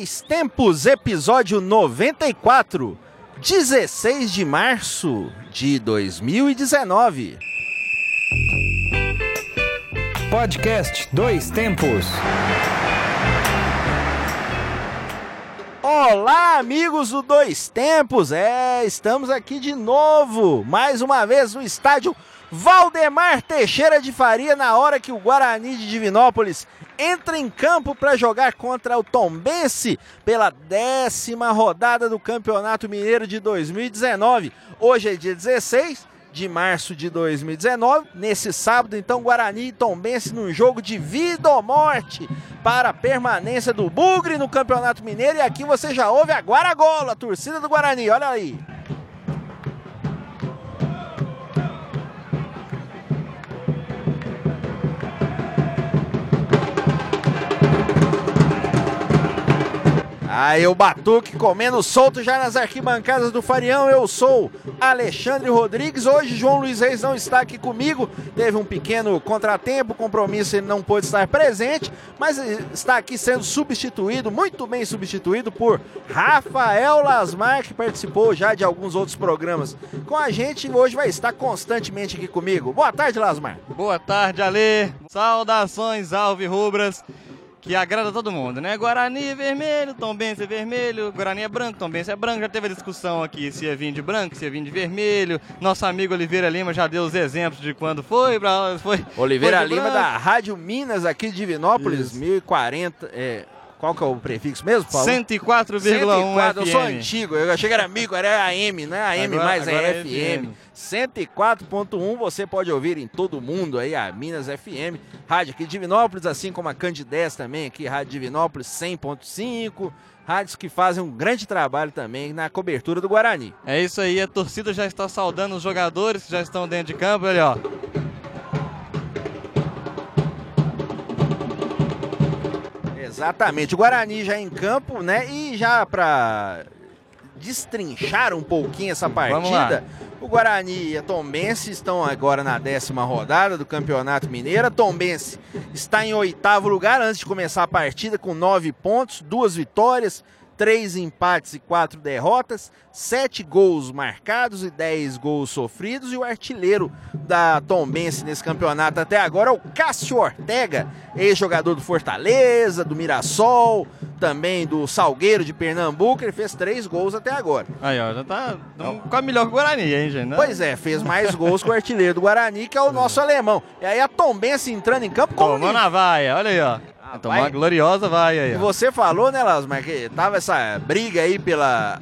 Dois Tempos, episódio 94, 16 de março de 2019. Podcast Dois Tempos. Olá, amigos do Dois Tempos! É, estamos aqui de novo, mais uma vez no estádio Valdemar Teixeira de Faria, na hora que o Guarani de Divinópolis entra em campo para jogar contra o Tombense pela décima rodada do Campeonato Mineiro de 2019. Hoje é dia 16 de março de 2019. Nesse sábado, então, Guarani e Tombense num jogo de vida ou morte para a permanência do Bugre no Campeonato Mineiro. E aqui você já ouve a Guaragolo, a torcida do Guarani. Olha aí. Aí o Batuque comendo solto já nas arquibancadas do Farião. Eu sou Alexandre Rodrigues. Hoje João Luiz Reis não está aqui comigo. Teve um pequeno contratempo, compromisso, ele não pôde estar presente, mas está aqui sendo substituído, muito bem substituído por Rafael Lasmar, que participou já de alguns outros programas com a gente e hoje vai estar constantemente aqui comigo. Boa tarde, Lasmar. Boa tarde, Ale. Saudações, Alves Rubras que agrada todo mundo, né? Guarani é vermelho, Tombense é vermelho, Guarani é branco, Tombense é branco. Já teve a discussão aqui se ia vir de branco, se ia vir de vermelho. Nosso amigo Oliveira Lima já deu os exemplos de quando foi. Foi Oliveira foi Lima branco. da Rádio Minas aqui de Divinópolis, Isso. 1040. É, qual que é o prefixo mesmo, Paulo? 104,1 104, eu sou antigo, eu achei que era amigo, era AM, né? AM Agora- mais agora é é FM. FM. 104.1 você pode ouvir em todo mundo aí, a Minas FM, rádio aqui de Divinópolis, assim como a Candidez também aqui, Rádio Divinópolis 100.5, rádios que fazem um grande trabalho também na cobertura do Guarani. É isso aí, a torcida já está saudando os jogadores que já estão dentro de campo, olha ó. Exatamente, o Guarani já em campo, né? E já para destrinchar um pouquinho essa partida, o Guarani e a Tombense estão agora na décima rodada do Campeonato Mineiro. A Tombense está em oitavo lugar antes de começar a partida com nove pontos, duas vitórias, três empates e quatro derrotas, sete gols marcados e dez gols sofridos. E o artilheiro da Tombense nesse campeonato até agora é o Cássio Ortega, ex-jogador do Fortaleza, do Mirassol, também do Salgueiro de Pernambuco. Ele fez três gols até agora. Aí ó, já tá tamo quase melhor que o Guarani, hein, gente? Pois é, fez mais gols que o artilheiro do Guarani, que é o nosso alemão. E aí a Tombense entrando em campo como Tomando a vaia, olha aí ó. Ah, Tomou vai. uma gloriosa vaia aí E você falou, né, Lasmar, que tava essa briga aí pela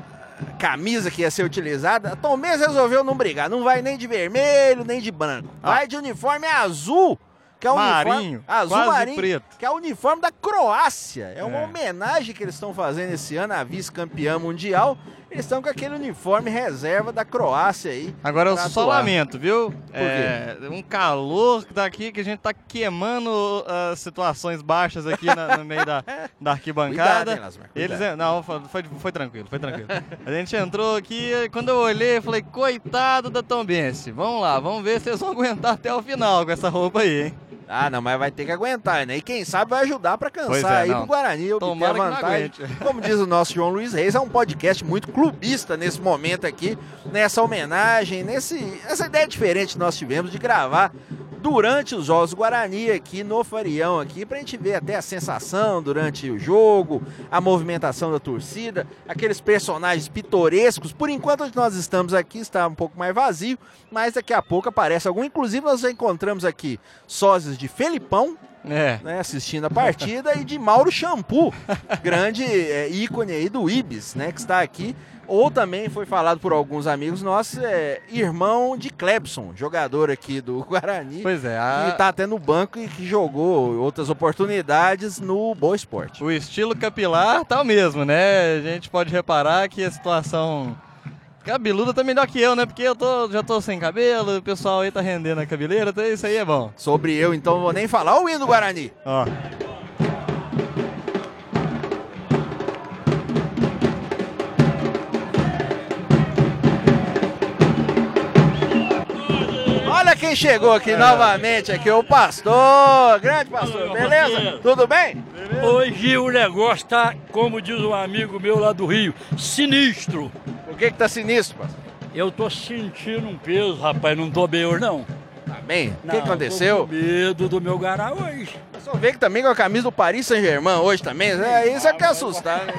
camisa que ia ser utilizada. A Tombense resolveu não brigar. Não vai nem de vermelho, nem de branco. Ah. Vai de uniforme azul. Que é o Marinho, uniforme azul marinho, preto. que é o uniforme da Croácia. É uma É. homenagem que eles estão fazendo esse ano à vice-campeã mundial. Eles estão com aquele uniforme reserva da Croácia aí. Agora eu só atuar. lamento, viu? É, um calor daqui que a gente tá queimando as situações baixas aqui na- no meio da, da arquibancada. Cuidado, hein, Lasmar, Eles, não, foi, foi, tranquilo, foi tranquilo. A gente entrou aqui, quando eu olhei, eu falei, coitado da Tombense. Vamos lá, vamos ver se eles vão aguentar até o final com essa roupa aí, hein? Ah, não, mas vai ter que aguentar, né? E quem sabe vai ajudar pra cansar é, aí não. pro Guarani Tomara a que não vantagem. aguente. Como diz o nosso João Luiz Reis, é um podcast muito clubista nesse momento aqui, nessa homenagem, nesse, essa ideia diferente que nós tivemos de gravar durante os Jogos Guarani aqui no Farião aqui, pra gente ver até a sensação durante o jogo, a movimentação da torcida, aqueles personagens pitorescos. Por enquanto onde nós estamos aqui está um pouco mais vazio, mas daqui a pouco aparece algum. Inclusive nós já encontramos aqui sósias de Felipão, É. né, assistindo a partida, e de Mauro Shampoo, grande é, ícone aí do Ibis, né, que está aqui. Ou também foi falado por alguns amigos nossos, é, irmão de Clebson, jogador aqui do Guarani, Pois é, que a- está até no banco e que jogou outras oportunidades no Boa Esporte. o estilo capilar tá o mesmo, né? A gente pode reparar que a situação cabeluda tá melhor que eu, né? Porque eu tô, já tô sem cabelo, o pessoal aí tá rendendo a cabeleira, então isso aí é bom. Sobre eu, então, não vou nem falar o hino do Guarani. Ó. quem chegou aqui novamente, aqui o pastor, grande pastor, beleza? Tudo bem? Hoje o negócio tá, como diz um amigo meu lá do Rio, sinistro. O que que tá sinistro, pastor? Eu tô sentindo um peso, rapaz, não tô bem hoje não. Tá bem? O que aconteceu? Tô com medo do meu gará hoje. Eu só veio que também com a camisa do Paris Saint-Germain hoje também. É, isso é que assustar, né?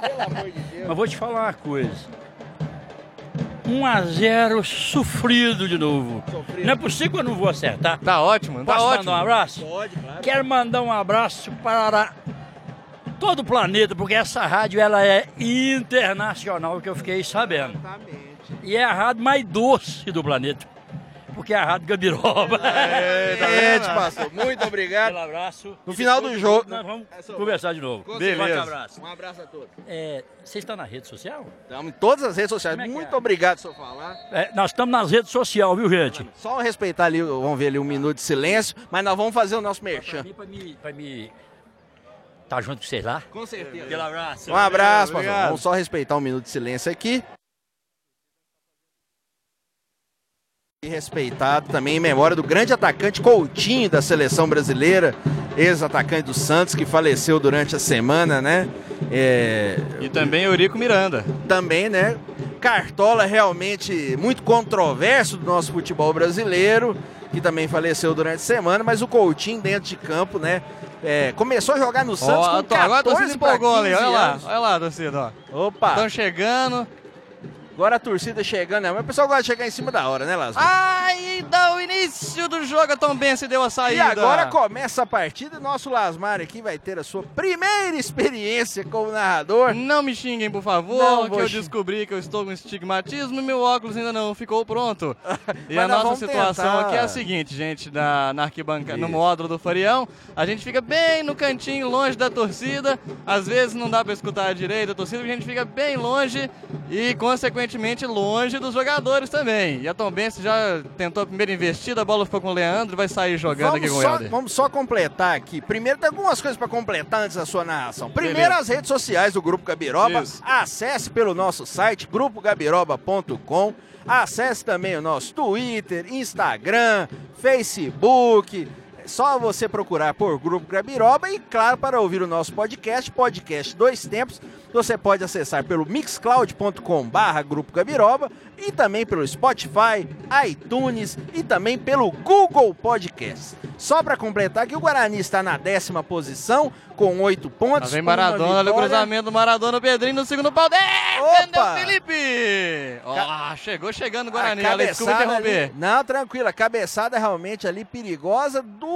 Pelo amor de Deus. Mas vou te falar uma coisa. 1 a 0 sofrido de novo. Sofrido. Não é possível que eu não vou acertar. Tá ótimo, tá Posso ótimo. mandar um abraço? Pode, claro. Quero mandar um abraço para todo o planeta, porque essa rádio ela é internacional, que eu fiquei sabendo. Exatamente. E é a rádio mais doce do planeta, porque é a rádio Gabiroba. É, tá Gente, vendo? pastor, muito obrigado. Abraço. No final do jogo- Nós vamos É conversar de novo. Com Beleza. Forte abraço. Um abraço a todos. É, Vocês estão na rede social? Estamos em todas as redes sociais. É Muito é? obrigado, senhor falar. É, nós estamos nas redes sociais, viu, gente? Só respeitar ali, vamos ver ali um minuto de silêncio, mas nós vamos fazer o nosso merchan. Mim, pra mim tá junto com vocês lá. Com certeza. Aquele abraço. Um abraço. Obrigado. Vamos só respeitar um minuto de silêncio aqui. E respeitado também em memória do grande atacante Coutinho da seleção brasileira, ex-atacante do Santos, que faleceu durante a semana, né? É, E também Eurico Miranda. também, né? Cartola realmente muito controverso do nosso futebol brasileiro, que também faleceu durante a semana, mas o Coutinho dentro de campo, né? é, começou a jogar no Santos Ó, com tô- agora a 14 torcida empolgou ali, 15 olha lá, olha lá, torcida, ó. Opa, Estão chegando. Agora a torcida chegando, né? Mas o pessoal gosta de chegar em cima da hora, né, Lázaro? Dá o início do jogo, a Tom Bense deu a e saída. agora começa a partida, nosso Lasmar aqui vai ter a sua primeira experiência como narrador. Não me xinguem, por favor, Não que eu xing- descobri que eu estou com estigmatismo e meu óculos ainda não ficou pronto. E a nossa situação tentar. aqui é a seguinte, gente, na, na arquibancada, no módulo do Farião, a gente fica bem no cantinho, longe da torcida. Às vezes não dá pra escutar direito a torcida, porque a gente fica bem longe e, consequentemente, longe dos jogadores também. E a Tom Bense já tentou a primeira investida, a bola ficou com o Leandro, vai sair jogando aqui Vamos com o só, Helder. vamos só completar aqui. Primeiro, tem algumas coisas para completar antes da sua narração. Primeiro, Beleza. as redes sociais do Grupo Gabiroba. Isso. Acesse pelo nosso site, grupogabiroba.com. Acesse também o nosso Twitter, Instagram, Facebook. É só você procurar por Grupo Gabiroba e, claro, para ouvir o nosso podcast, podcast Dois Tempos, você pode acessar pelo mixcloud.com barra Grupo Gabiroba e também pelo Spotify, iTunes e também pelo Google Podcasts. Só para completar que o Guarani está na décima posição com oito Lá pontos. vem uma Maradona, olha o cruzamento do Maradona, Pedrinho no segundo pau. Defendeu Opa! o Felipe! Ó, chegou chegando o Guarani, A olha, desculpa interromper. ali- não, tranquilo, a cabeçada realmente ali perigosa do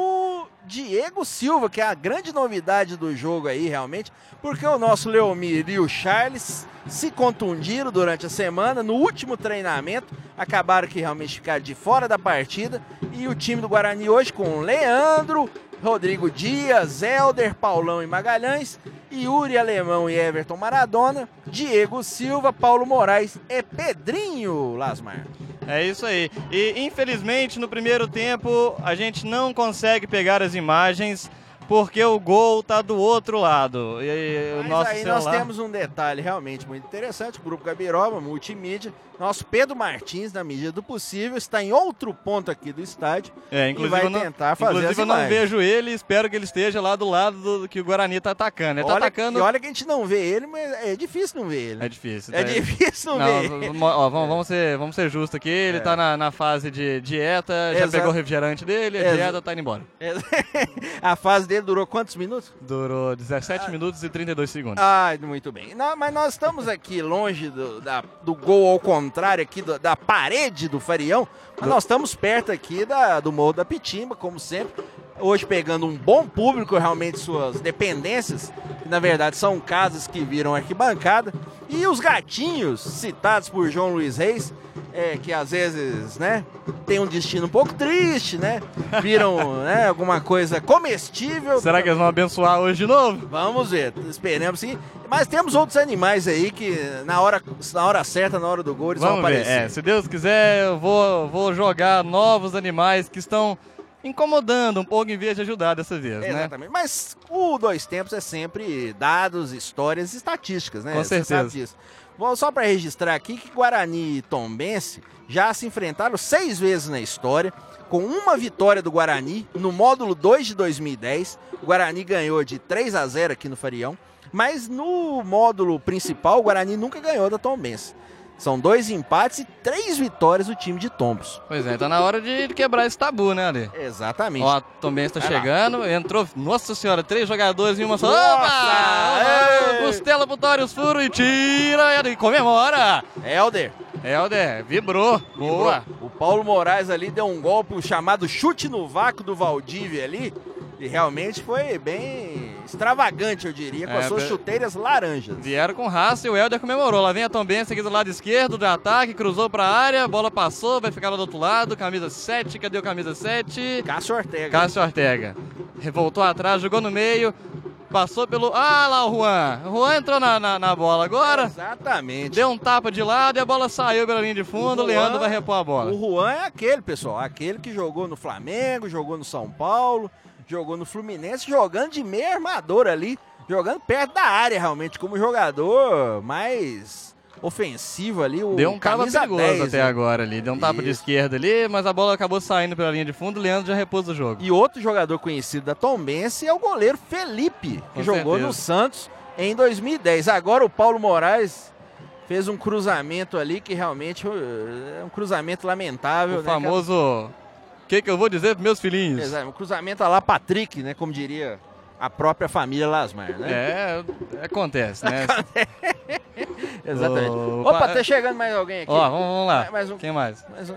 Diego Silva, que é a grande novidade do jogo aí, realmente, porque o nosso Leomir e o Charles se contundiram durante a semana, no último treinamento, acabaram que realmente ficaram de fora da partida, e o time do Guarani hoje com Leandro, Rodrigo Dias, Helder, Paulão e Magalhães, Yuri Alemão e Everton Maradona, Diego Silva, Paulo Moraes e Pedrinho Lasmar. É isso aí. E infelizmente no primeiro tempo a gente não consegue pegar as imagens porque o gol tá do outro lado. E o Mas nosso aí celular... nós temos um detalhe realmente muito interessante. O Grupo Gabiroba, multimídia. Nosso Pedro Martins, na medida do possível, está em outro ponto aqui do estádio. É, inclusive vai não, tentar fazer inclusive eu não imagens. vejo ele, espero que ele esteja lá do lado do que o Guarani tá atacando. Ele tá olha, atacando. E olha que a gente não vê ele, mas é difícil não ver ele. É difícil. É tá? difícil não, Não, ver ele. ó, vamos, vamos ser, vamos ser justos aqui. Ele É. tá na, na fase de dieta, já Exato. pegou o refrigerante dele, a Exa- dieta tá indo embora. a fase dele durou quantos minutos? Durou 17 minutos e 32 segundos. Ah, muito bem. Não, mas nós estamos aqui longe do, da- do gol ao contrário aqui do- da parede do Farião, mas nós estamos perto aqui da, do Morro da Pitimba, como sempre. Hoje pegando um bom público, realmente suas dependências, que na verdade são casas que viram arquibancada. E os gatinhos, citados por João Luiz Reis, é, que às vezes, né, tem um destino um pouco triste, né? Viram né, alguma coisa comestível. Será que eles vão abençoar hoje de novo? Vamos ver, esperemos sim. Mas temos outros animais aí que na hora, na hora certa, na hora do gol, eles Vamos vão aparecer. É, se Deus quiser, eu vou, vou jogar novos animais que estão incomodando um pouco em vez de ajudar dessa vez, né? Exatamente. Mas o dois tempos é sempre dados, histórias, estatísticas, né? Com Você certeza. Bom, só para registrar aqui que Guarani e Tombense já se enfrentaram seis vezes na história, com uma vitória do Guarani no módulo 2 de 2010. O Guarani ganhou de 3 a 0 aqui no Farião, mas no módulo principal o Guarani nunca ganhou da Tombense. São dois empates e três vitórias do time de Tombos. Pois é, tá na hora de quebrar esse tabu, né, Ali? Exatamente. Ó, também está chegando, entrou, nossa senhora, três jogadores em uma só. Opa! Costela pro Tórios Furo e tira e comemora. Helder. Helder, vibrou. Boa. O Paulo Moraes ali deu um golpe, o chamado chute no vácuo do Valdívia ali. E realmente foi bem extravagante, eu diria, com É, as suas be- chuteiras laranjas. Vieram com raça e o Helder comemorou. Lá vem a Tombense aqui do lado esquerdo do ataque, cruzou pra área, bola passou, vai ficar lá do outro lado. Camisa 7, cadê o camisa 7? Cássio Ortega. Cássio Ortega. Voltou atrás, jogou no meio, passou pelo. Ah lá o Juan. O Juan entrou na, na, na bola agora. Exatamente. Deu um tapa de lado e a bola saiu pela linha de fundo. O O Leandro Juan- vai repor a bola. O Juan é aquele, pessoal, aquele que jogou no Flamengo, jogou no São Paulo, jogou no Fluminense, jogando de meio armador ali, jogando perto da área realmente, como jogador mais ofensivo ali, o Deu um tapa perigoso 10, até né? agora ali. Deu um tapa de Isso. esquerda ali, mas a bola acabou saindo pela linha de fundo. O Leandro já repôs o jogo. E outro jogador conhecido da Tombense é o goleiro Felipe, que Com jogou certeza. no Santos em 2010. Agora o Paulo Moraes fez um cruzamento ali que realmente uh, é um cruzamento lamentável. O né, famoso. Que, que eu vou dizer pros meus filhinhos? Exato, um cruzamento a lá Patrick, né? Como diria a própria família Lasmar, né? É, acontece, né? Exatamente. Opa, pa- tá chegando mais alguém aqui. Ó, vamos, vamos lá. Mais- um- Quem mais? Mais um-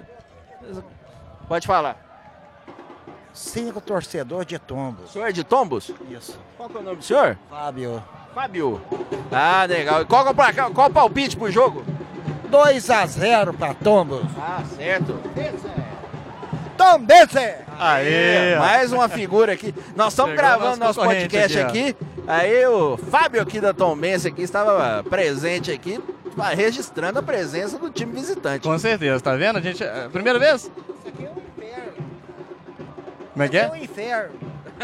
Pode falar. Cinco torcedores de tombos. O senhor é de Tombos? Isso. Qual que é o nome do senhor? Fábio. Fábio. Ah, legal. Qual, que é o placar- qual o palpite pro jogo? 2 a 0 para tombos. Ah, certo. Tombense! Aê! Mais uma figura aqui. Nós estamos gravando nosso podcast aqui, aqui. Aí o Fábio aqui da Tombense aqui estava presente aqui, registrando a presença do time visitante. Com certeza, tá vendo? A gente. é, Primeira vez? Isso aqui é um inferno. Como é que É é? um inferno.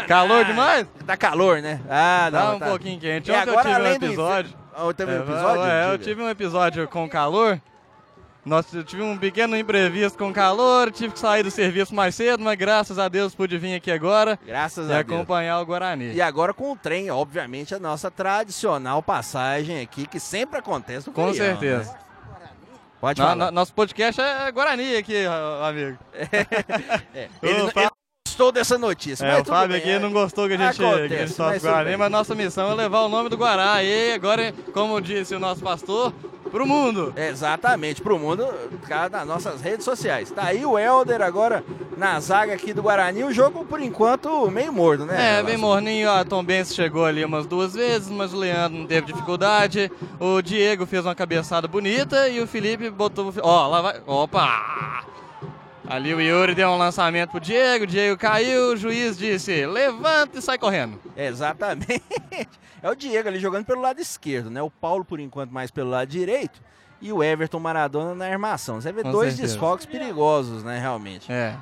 Calor demais? Tá calor, né? Ah, Tá não, um tá. pouquinho quente. E Ontem eu agora, tive um além do episódio. Ah, teve um É, episódio? é, eu tive um episódio com calor. Eu tive um pequeno imprevisto com calor, tive que sair do serviço mais cedo, mas graças a Deus pude vir aqui agora Graças e a Deus. acompanhar o Guarani. E agora com o trem, obviamente, a nossa tradicional passagem aqui, que sempre acontece no Com feriado, certeza. né? Pode No- falar. no- nosso podcast é Guarani aqui, amigo. É, ele, Ô, não- Fá- ele gostou dessa notícia, É, mas o Fábio bem, aqui é. não gostou que a gente, Acontece, que a gente mas Guarani, mas nossa missão é levar o nome do Guará. E agora, como disse o nosso pastor, pro mundo. Exatamente, pro mundo, nas nossas redes sociais. Tá aí o Helder agora na zaga aqui do Guarani. O jogo, por enquanto, meio morno, né? É, bem morninho, a Tom Benz chegou ali umas duas vezes, mas o Leandro não teve dificuldade. O Diego fez uma cabeçada bonita e o Felipe botou. Ó, lá vai. Opa! Ali o Yuri deu um lançamento pro Diego, o Diego caiu, o juiz disse: levanta e sai correndo. Exatamente. É o Diego ali jogando pelo lado esquerdo, né? O Paulo, por enquanto, mais pelo lado direito. E o Everton Maradona na armação. Você vê Com dois certeza. desfalques perigosos, né? Realmente. É,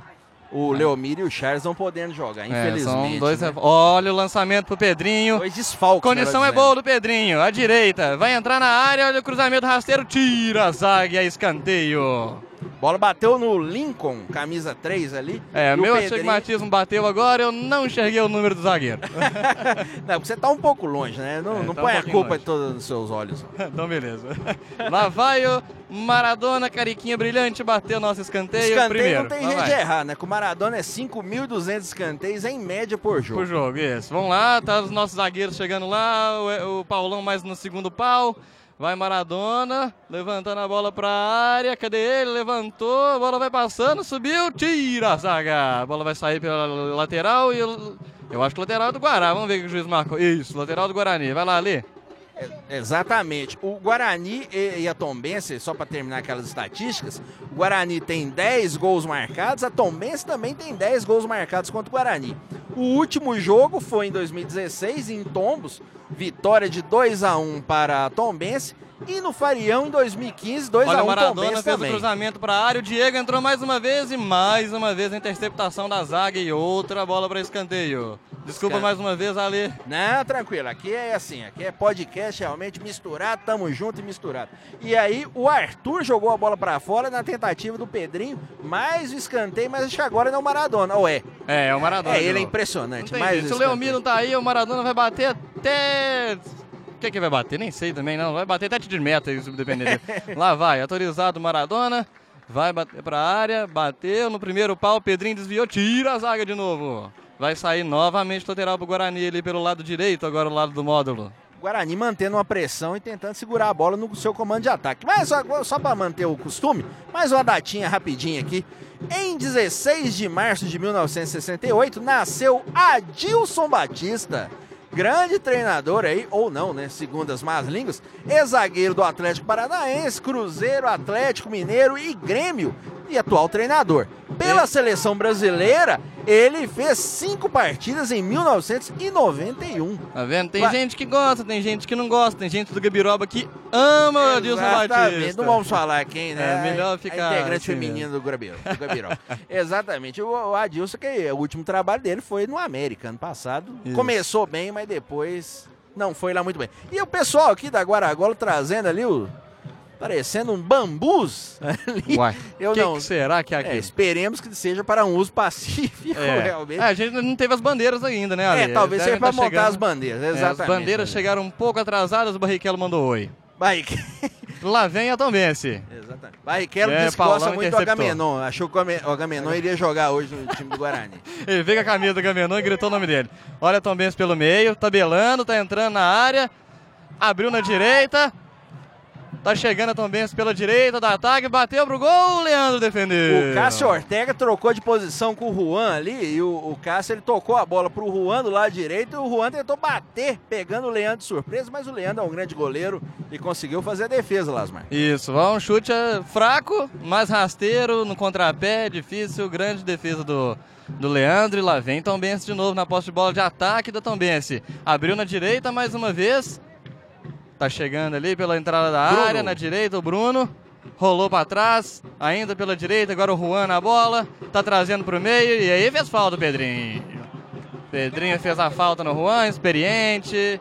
O Leomir e o Charles não podendo jogar, é infelizmente. são dois. né? Olha o lançamento pro Pedrinho. Dois desfalques. Condição é boa do Pedrinho, à direita, vai entrar na área, olha o cruzamento rasteiro, tira a zaga e é escanteio. Bola bateu no Lincoln, camisa 3 ali. É, meu Pedrinho- astigmatismo bateu agora, eu não enxerguei o número do zagueiro. Não, porque você tá um pouco longe, né? Não, É, não tá um põe a pouquinho culpa longe. toda nos seus olhos. então, beleza. Lá vai o Maradona, cariquinha brilhante, bateu nosso escanteio, Escanteio primeiro. não tem Lá jeito vai. de errar, né? Com o Maradona é 5.200 escanteios em média por jogo. Pro jogo, isso. Vamos lá, tá os nossos zagueiros chegando lá, o, o Paulão mais no segundo pau. Vai Maradona, levantando a bola pra área, cadê ele? Levantou, a bola vai passando, subiu, tira a zaga. A bola vai sair pela lateral e eu, eu acho que lateral é do Guará. Vamos ver o que o juiz marcou. Isso, lateral do Guarani. Vai lá, ali. Exatamente. O Guarani e, e a Tombense, só para terminar aquelas estatísticas, o Guarani tem 10 gols marcados, a Tombense também tem 10 gols marcados contra o Guarani. O último jogo foi em 2016, em Tombos, vitória de 2 a 1 para a Tombense E no Farião, em 2015, 2 Olha, a o 1 Maradona fez o cruzamento para a área, o Diego entrou mais uma vez e mais uma vez a interceptação da zaga e outra bola para escanteio. Desculpa mais uma vez, Ale. Não, tranquilo, aqui é assim, aqui é podcast realmente misturado, tamo junto e misturado. E aí o Arthur jogou a bola pra fora na tentativa do Pedrinho, mais o escanteio, mas acho que agora não é o Maradona, ou é? É, é o Maradona. É, ele é impressionante. O Se o. Leomir não tá aí, o Maradona vai bater até. O que, que vai bater? Nem sei também, não. Vai bater até de meta, isso depender dele. Lá vai, autorizado o Maradona. Vai bater pra área, bateu no primeiro pau, Pedrinho desviou, tira a zaga de novo. Vai sair novamente lateral pro Guarani ali pelo lado direito, agora o lado do módulo. Guarani mantendo uma pressão e tentando segurar a bola no seu comando de ataque. Mas só, só para manter o costume, mais uma datinha rapidinha aqui. Em 16 de março de 1968, nasceu Adilson Batista. Grande treinador aí, ou não, né? Segundo as más línguas, ex-zagueiro do Atlético Paranaense, Cruzeiro, Atlético Mineiro e Grêmio. E atual treinador. Pela seleção brasileira, ele fez cinco partidas em 1991. Tá vendo? Tem Vai. gente que gosta, tem gente que não gosta, tem gente do Gabiroba que ama o Adilson. Batista. Não vamos falar quem, né? É, melhor A ficar integrante assim feminino do Gabirol. Do Gabirol. Exatamente. O, o Adilson, que o último trabalho dele foi no América, ano passado. Isso. Começou bem, mas depois não foi lá muito bem. E o pessoal aqui da Guaragolo trazendo ali o... Parecendo um bambus ali. Uai, Eu que, não... que será que é aqui? É, esperemos que seja para um uso pacífico, É. realmente. É, a gente não teve as bandeiras ainda, né, Ale? É, talvez seja para tá montar chegando- as bandeiras, É, exatamente. as bandeiras chegaram um pouco atrasadas, o Barrichello mandou oi. Vai, Lá vem a Tombense. Exatamente. Barrichello É, disse que gosta muito do interceptou. Agamenon. Achou que o Agame- o Agamenon iria jogar hoje no time do Guarani. Ele veio com a camisa do Gamenon e gritou o nome dele. Olha a Tombense pelo meio, tabelando, tá entrando na área. Abriu na direita. Tá chegando a Tombense pela direita do ataque, bateu pro gol, o Leandro defendeu. O Cássio Ortega trocou de posição com o Juan ali e o, o Cássio ele tocou a bola pro Juan do lado direito e o Juan tentou bater, pegando o Leandro de surpresa, mas o Leandro é um grande goleiro e conseguiu fazer a defesa, Lasmar. Isso, um chute é, fraco, mais rasteiro, no contrapé, difícil, grande defesa do, do Leandro. E lá vem Tombense de novo na posse de bola de ataque da Tombense. Abriu na direita mais uma vez. Tá chegando ali pela entrada da Bruno. área, na direita o Bruno. Rolou pra trás, ainda pela direita, agora o Juan na bola. Tá trazendo pro meio e aí fez falta o Pedrinho. Pedrinho fez a falta no Juan, experiente.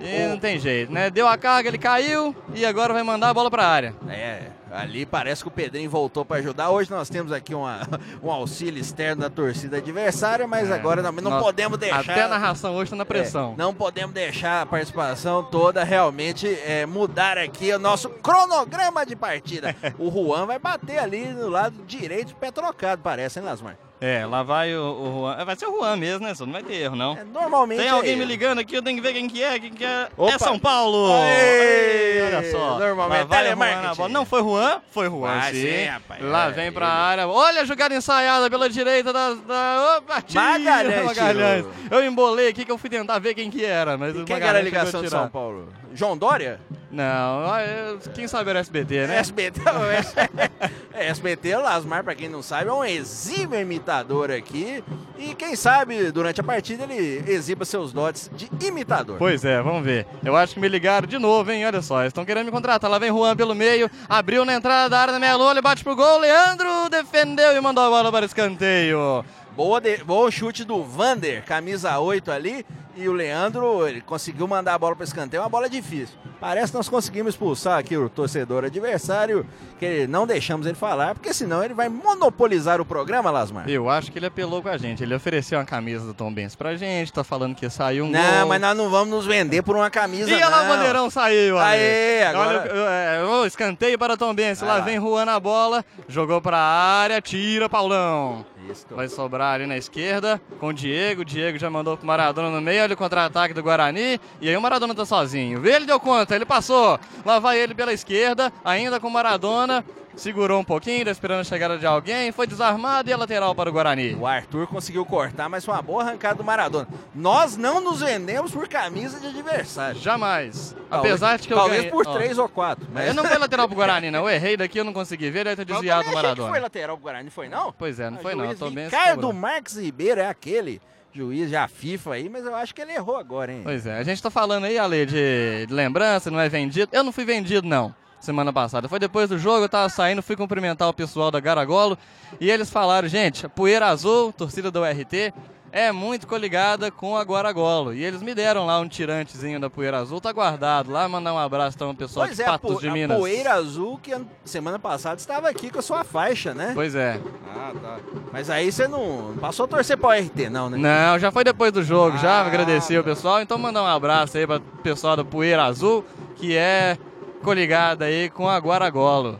E não tem jeito, né? Deu a carga, ele caiu e agora vai mandar a bola pra área. É, ali parece que o Pedrinho voltou para ajudar. Hoje nós temos aqui uma, um auxílio externo da torcida adversária, mas É. agora não, não Nós- podemos deixar. Até a narração hoje tá na pressão. É, não podemos deixar a participação toda realmente é, mudar aqui o nosso cronograma de partida. o Juan vai bater ali no lado direito, pé trocado, parece, hein, Lasmar? É, lá vai o, o Juan. É, Vai ser o Juan mesmo, né? Só não vai ter erro, não. É, normalmente. Tem alguém é me ligando aqui, eu tenho que ver quem que é, quem que é. Opa. É São Paulo! Aê! Olha só. Normalmente telemarketing. Não foi Juan? Foi Juan, Vai sim. sim, rapaz. Lá É, vem pra ele. área. Olha a jogada ensaiada pela direita da... da opa, tira, Magalhães Magalhães. Eu embolei aqui que eu fui tentar ver quem que era, mas E o quem que era a ligação de. São Paulo? João Dória? Não, ah, eu- quem sabe era SBT, né? SBT, é, SBT, o Lasmar, pra quem não sabe, é um exímio imitador aqui. E quem sabe, durante a partida, ele exiba seus dotes de imitador. Pois é, vamos ver. Eu acho que me ligaram de novo, hein? Olha só, eles estão querendo me contratar. Lá vem Juan pelo meio, abriu na entrada da área da meia lua, ele bate pro gol. Leandro defendeu e mandou a bola para o escanteio. Boa de- bom chute do Vander, camisa 8 ali. E o Leandro, ele conseguiu mandar a bola para escanteio, uma bola difícil. Parece que nós conseguimos expulsar aqui o torcedor adversário, que não deixamos ele falar, porque senão ele vai monopolizar o programa, Lasmar. Eu acho que ele apelou com a gente. Ele ofereceu uma camisa do Tom Benz pra gente, tá falando que saiu um Não, gol. mas nós não vamos nos vender por uma camisa, E olha lá o bandeirão saiu. Aê, agora- Olha, é, escanteio para Tom Benz. Lá lá. vem Juan na bola, jogou pra área, tira Paulão. Isso. Vai sobrar ali na esquerda com o Diego. O Diego já mandou pro Maradona no meio. Olha o contra-ataque do Guarani. E aí o Maradona tá sozinho. Ele deu conta, ele passou. Lá vai ele pela esquerda, ainda com o Maradona. Segurou um pouquinho, tá esperando a chegada de alguém. Foi desarmado e a lateral para o Guarani. O Arthur conseguiu cortar, mas foi uma boa arrancada do Maradona. Nós não nos vendemos por camisa de adversário. Jamais. Talvez- Apesar de que eu Talvez ganhei- por ó, três ou quatro. Mas... Eu não fui lateral pro Guarani, não. Eu errei daqui, eu não consegui ver. Deve ter desviado o Maradona. foi lateral pro Guarani, foi não? Pois é, não foi não. Ricardo Marques Ribeiro é aquele juiz, já FIFA aí, mas eu acho que ele errou agora, hein? Pois é, a gente tá falando aí, Ale, de, de lembrança, não é vendido. Eu não fui vendido, não, semana passada. Foi depois do jogo, eu tava saindo, fui cumprimentar o pessoal da Garagolo e eles falaram, gente, Poeira Azul, torcida da URT, é muito coligada com a Guaragolo. E eles me deram lá um tirantezinho da Poeira Azul, tá guardado lá, mandar um abraço para o pessoal Pois de é, Patos de a Minas. poeira azul que an- semana passada estava aqui com a sua faixa, né? Pois é. Ah, tá. Mas aí você não passou a torcer para o RT, não, né? Não, já foi depois do jogo, já Ah, agradeci o tá. pessoal. Então mandar um abraço aí para o pessoal da Poeira Azul, que é coligada aí com a Guaragolo.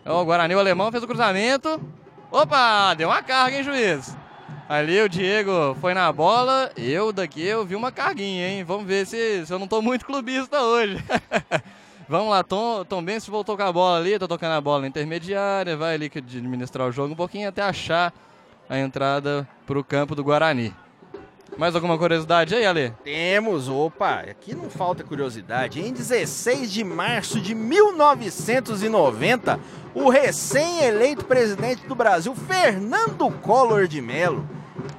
Então, O Guarani, o alemão, fez o cruzamento. Opa, deu uma carga, hein, juiz? Ali o Diego foi na bola, eu daqui eu vi uma carguinha, hein? Vamos ver se, se eu não tô muito clubista hoje. Vamos lá, Tom, Tom Benz voltou com a bola ali, tá tocando a bola intermediária, vai ali administrar o jogo um pouquinho até achar a entrada pro campo do Guarani. Mais alguma curiosidade aí, Ale? Temos, opa, aqui não falta curiosidade. Em 16 de março de 1990, o recém-eleito presidente do Brasil, Fernando Collor de Mello,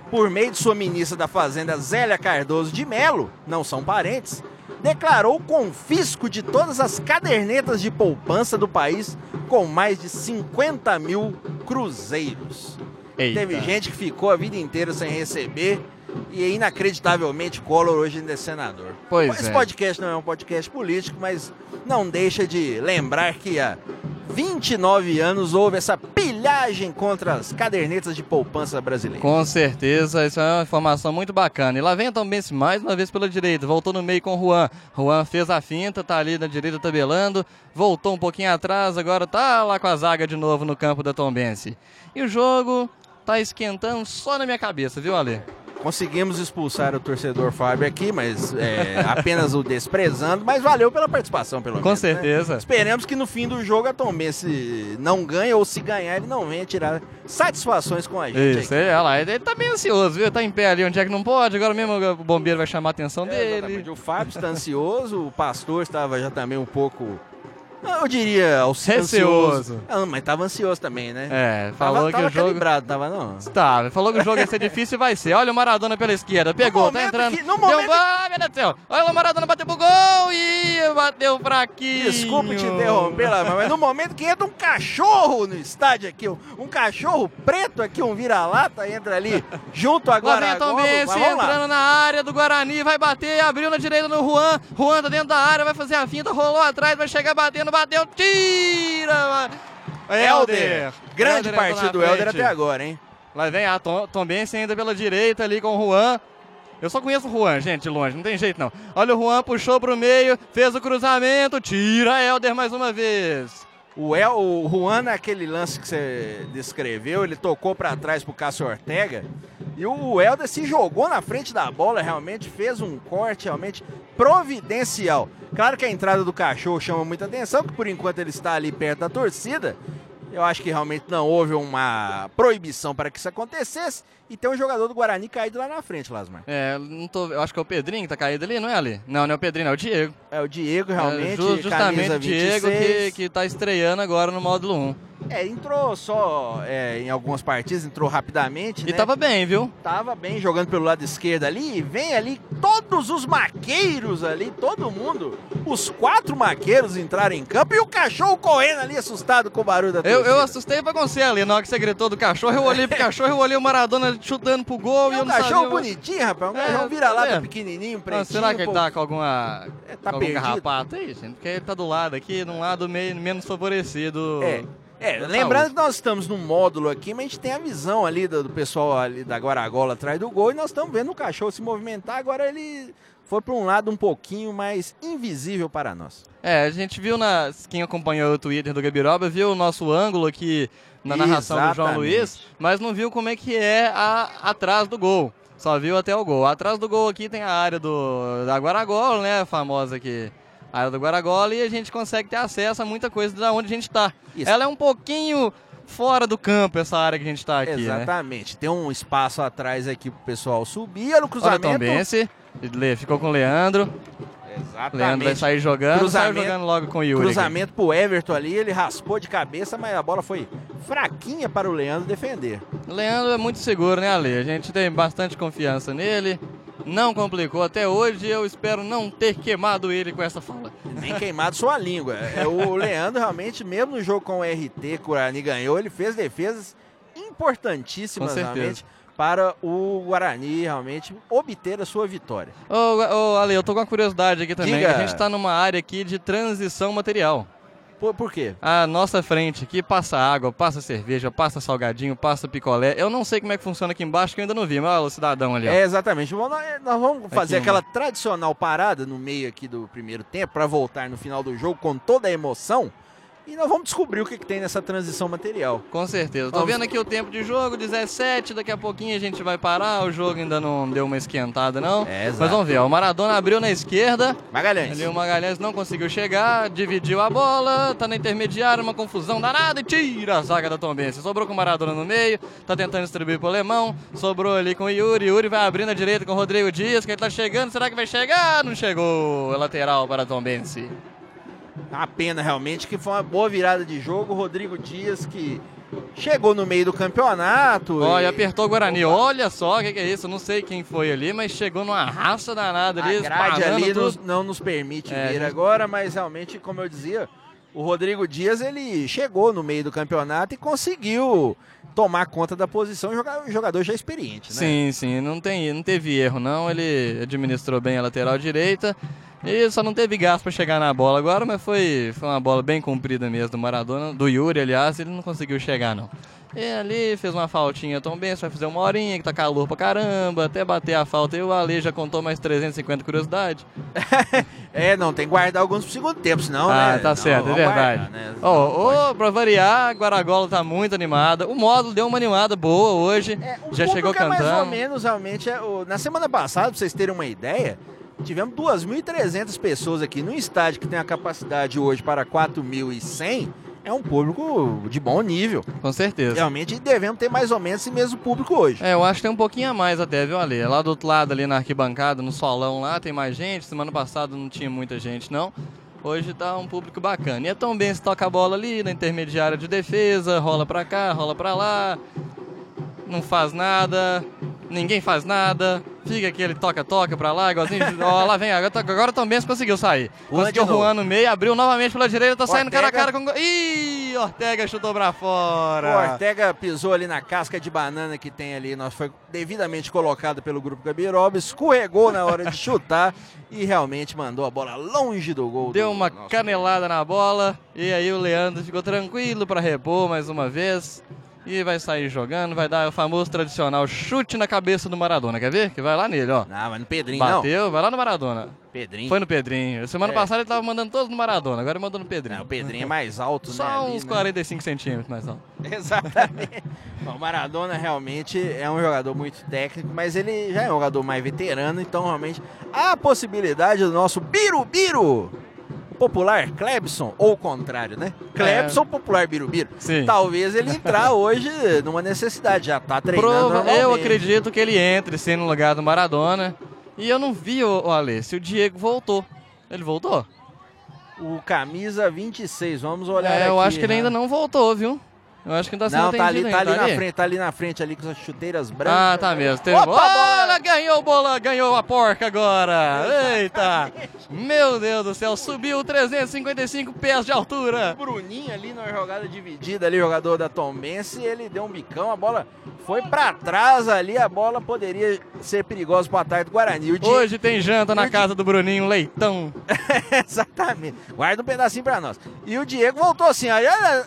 por meio de sua ministra da Fazenda, Zélia Cardoso de Mello, não são parentes, declarou o confisco de todas as cadernetas de poupança do país com mais de 50 mil cruzeiros. Eita. Teve gente que ficou a vida inteira sem receber e inacreditavelmente Collor hoje ainda é senador. Pois Esse é. podcast não é um podcast político, mas não deixa de lembrar que há 29 anos houve essa pilhagem contra as cadernetas de poupança brasileiras. Com certeza, isso é uma informação muito bacana. E lá vem também mais uma vez pela direita, voltou no meio com o Juan. Juan fez a finta, tá ali na direita tabelando, voltou um pouquinho atrás, agora tá lá com a zaga de novo no campo da Tombense. E o jogo tá esquentando só na minha cabeça, viu, Ale? Conseguimos expulsar o torcedor Fábio aqui, mas é, apenas o desprezando, mas valeu pela participação, pelo Com menos. né? certeza. Esperemos que no fim do jogo a Tombense não ganhe, ou se ganhar, ele não venha tirar satisfações com a gente. Isso, olha lá, ele tá meio ansioso, viu? Tá em pé ali onde é que não pode, agora mesmo o bombeiro vai chamar a atenção É, dele. exatamente. O Fábio está ansioso, o pastor estava já também um pouco. Eu diria ansioso. Receoso. Ah, mas estava ansioso também, né? É, falou tava, que tava o jogo... calibrado, tava não. Tá, falou que o jogo ia ser difícil e vai ser. Olha o Maradona pela esquerda, pegou, tá entrando. que- no deu momento- gol, ah, meu Deus do céu. Olha o Maradona bateu pro gol e bateu fraquinho. Desculpe te interromper lá, mas no momento que entra um cachorro no estádio aqui, um, um cachorro preto aqui, um vira-lata, entra ali junto Lá agora. vem a agora, Tombense mas vamos lá. entrando na área do Guarani, vai bater, abriu na direita no Juan. Juan tá dentro da área, vai fazer a finta, rolou atrás, vai chegar batendo, bateu, tira! Helder. Grande Helder entrou partida do Helder até agora, hein? Lá vem a Tom, Tombense ainda pela direita ali com o Juan. Eu só conheço o Juan, gente, de longe, não tem jeito não. Olha o Juan, puxou pro meio, fez o cruzamento, tira Helder mais uma vez. O, El, o Juan, naquele lance que você descreveu, ele tocou pra trás pro Cássio Ortega. E o Helder se jogou na frente da bola, realmente fez um corte realmente providencial. Claro que a entrada do cachorro chama muita atenção, que por enquanto ele está ali perto da torcida. Eu acho que realmente não houve uma proibição para que isso acontecesse. E tem um jogador do Guarani caído lá na frente, Lasmar. É, não tô, eu acho que é o Pedrinho que tá caído ali, não é ali? Não, não é o Pedrinho, não, é o Diego. É o Diego, É, realmente, ju- justamente o Diego 26. que, que tá estreando agora no módulo 1. É, entrou só é, em algumas partidas, entrou rapidamente, E né? tava bem, viu? Tava bem jogando pelo lado esquerdo ali, e vem ali todos os maqueiros ali, todo mundo, os quatro maqueiros entraram em campo e o cachorro correndo ali assustado com o barulho da Eu, torcida. eu assustei pra você ali, na hora que você gritou do cachorro, eu olhei pro cachorro, eu olhei o Maradona chutando pro gol e É eu um não cachorro sabia... bonitinho, rapaz, um É, cachorro tá vira-lata vendo? pequenininho, pretinho. será que ele tá com alguma... É, com tá algum perdido. carrapato aí, gente? Porque ele tá do lado aqui, num lado meio, menos favorecido. É. É, lembrando que nós estamos num módulo aqui, mas a gente tem a visão ali do, do pessoal ali da Guaragola atrás do gol e nós estamos vendo o cachorro se movimentar, agora ele foi para um lado um pouquinho mais invisível para nós. É, a gente viu na. Quem acompanhou o Twitter do Gabiroba viu o nosso ângulo aqui na narração do João Exatamente. Luiz, mas não viu como é que é a, atrás do gol. Só viu até o gol. Atrás do gol aqui tem a área do, da Guaragola, né? A famosa aqui. A área do Guaragola e a gente consegue ter acesso a muita coisa da onde a gente tá. Isso. Ela é um pouquinho fora do campo, essa área que a gente tá aqui, né? Exatamente. Tem um espaço atrás aqui pro pessoal subir. Olha o Olha o cruzamento. Tombense. Ficou com o Leandro. Leandro vai sair jogando, Cruzamento- saiu jogando logo com o Yuri. aqui. Cruzamento pro Everton ali, ele raspou de cabeça, mas a bola foi fraquinha para o Leandro defender. O Leandro é muito seguro, né, Ale? A gente tem bastante confiança nele. Não complicou até hoje. Eu espero não ter queimado ele com essa fala. Nem queimado sua língua. É, o Leandro realmente, mesmo no jogo com o RT, que o Guarani ganhou, ele fez defesas importantíssimas realmente para o Guarani realmente obter a sua vitória. Ô, ô, Ale, eu tô com uma curiosidade aqui também. A gente tá numa área aqui de transição material. Por, por quê? A nossa frente aqui passa água, passa cerveja, passa salgadinho, passa picolé. Eu não sei como é que funciona aqui embaixo, que eu ainda não vi. Mas olha o cidadão ali, ó. É, exatamente. Bom, nós, nós vamos fazer Aqui, aquela tradicional parada no meio aqui do primeiro tempo para voltar no final do jogo com toda a emoção. E nós vamos descobrir o que, que tem nessa transição material. Com certeza. Tô Vamos- vendo aqui o tempo de jogo, 17, daqui a pouquinho a gente vai parar. O jogo ainda não deu uma esquentada, não. É, exato. Mas vamos ver, ó, o Maradona abriu na esquerda. Magalhães. Ali o Magalhães não conseguiu chegar, dividiu a bola, tá na intermediária, uma confusão danada e tira a zaga da Tombense. Sobrou com o Maradona no meio, tá tentando distribuir pro Alemão, sobrou ali com o Yuri, Yuri vai abrindo a direita com o Rodrigo Dias, que ele tá chegando, será que vai chegar? Não chegou, é lateral para a Tombense. Uma pena realmente que foi uma boa virada de jogo. O Rodrigo Dias que chegou no meio do campeonato. Ó, e- apertou o Guarani, olha só o que, que é isso, não sei quem foi ali, mas chegou numa raça danada ali, A grade ali nos- não nos permite É, ver gente- agora, mas realmente, como eu dizia, o Rodrigo Dias ele chegou no meio do campeonato e conseguiu tomar conta da posição. Um jogador já experiente, né? Sim, sim, não, tem, não teve erro não, ele administrou bem a lateral direita e só não teve gasto para chegar na bola agora, mas foi, foi uma bola bem comprida mesmo do Maradona, do Yuri, aliás, ele não conseguiu chegar não. E ali fez uma faltinha tão bem, vai fazer uma horinha que tá calor pra caramba, até bater a falta e o Ale já contou mais 350 curiosidades. É, não, tem que guardar alguns pro segundo tempo, senão, ah, né? tá Não, certo, é verdade. guardar, né? Pode. ô, pra variar, a Guaragola tá muito animada, o módulo deu uma animada boa hoje, É, já chegou público é mais ou cantando. menos, realmente, é, o- na semana passada, pra vocês terem uma ideia, tivemos 2.300 pessoas aqui num estádio que tem a capacidade hoje para 4.100. É um público de bom nível. Com certeza. Realmente devemos ter mais ou menos esse mesmo público hoje. É, eu acho que tem um pouquinho a mais até, viu, Ale? Lá do outro lado, ali na arquibancada, no solão lá, tem mais gente. Semana passada não tinha muita gente, não. Hoje tá um público bacana. E é tão bem se toca a bola ali, na intermediária de defesa, rola pra cá, rola pra lá. Não faz nada, ninguém faz nada. Fica aquele toca-toca pra lá, igualzinho. Ó, lá vem, agora, agora também conseguiu sair. Juan Conseguiu novo. Juan no meio, abriu novamente pela direita, tá saindo cara a Ortega. cara com. Ih, Ortega chutou pra O fora. Ortega pisou ali na casca de banana que tem ali, nós foi devidamente colocado pelo grupo Gabiroba, escorregou na hora de chutar e realmente mandou a bola longe do gol. Deu do uma canelada na bola e aí o Leandro ficou tranquilo para repor mais uma vez. E vai sair jogando, vai dar o famoso tradicional chute na cabeça do Maradona. Quer ver? Que vai lá nele, ó. Não, mas no Pedrinho não. Bateu, vai lá no Maradona. Pedrinho. Foi no Pedrinho. Semana É. passada ele tava mandando todos no Maradona, agora ele mandou no Pedrinho. Não, o Pedrinho é mais alto, né? Só ali, uns né? 45 centímetros mais alto. Exatamente. Bom, o Maradona realmente é um jogador muito técnico, mas ele já é um jogador mais veterano, então realmente há a possibilidade do nosso Birubiru, popular Clebson, ou o contrário, né? Clebson, popular Birubiru. É. Sim. Talvez ele entrar hoje numa necessidade, já tá treinando Prova- eu acredito que ele entre sim no lugar do Maradona. E eu não vi, o, o Ale, se o Diego voltou. Ele voltou? O camisa 26, vamos olhar É, eu aqui, acho que ele né? ainda não voltou, viu? Eu acho que ainda sendo Não, tá ali, tá ali ainda. na frente, tá ali na frente, ali com as chuteiras brancas. Ah, tá mesmo. Teve... Opa, bola! Ganhou bola, ganhou a porca agora. Eita! Meu Deus do céu, subiu 355 pés de altura. O Bruninho ali na jogada dividida ali, jogador da Tombense, ele deu um bicão, a bola foi pra trás ali, a bola poderia ser perigosa pro ataque do Guarani. Diego- Hoje tem janta na casa do Bruninho, leitão. Exatamente. Guarda um pedacinho pra nós. E o Diego voltou assim, aí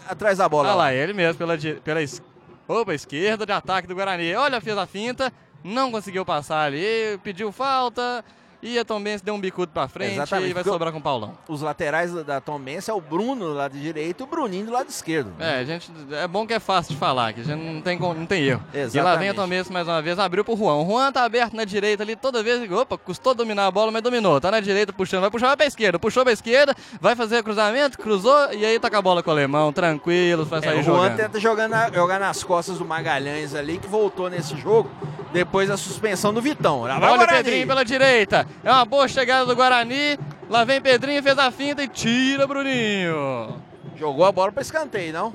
atrás da bola. Olha lá, ele mesmo pela, pela es... Opa, esquerda de ataque do Guarani. Olha, fez a finta, não conseguiu passar ali, pediu falta. E a Tombense deu um bicudo pra frente Exatamente, e vai o- sobrar com o Paulão. Os laterais da Tombense é o Bruno do lado direito e o Bruninho do lado esquerdo. É, gente, é bom que é fácil de falar, que a gente não tem, não tem erro. E lá Exatamente. vem a Tomense mais uma vez, abriu pro Juan. O Juan tá aberto na direita ali, toda vez, opa, custou dominar a bola, mas dominou. Tá na direita puxando, vai puxar vai pra esquerda, puxou pra esquerda, vai fazer cruzamento, cruzou e aí tá com a bola com o alemão, tranquilo, vai É, sair o Juan jogando. tenta jogar, na- jogar nas costas do Magalhães ali, que voltou nesse jogo depois da suspensão do Vitão. Lá vai Olha o. Pedrinho pela direita. É uma boa chegada do Guarani. Lá vem Pedrinho, fez a finta e tira Bruninho. Jogou a bola para escanteio, não?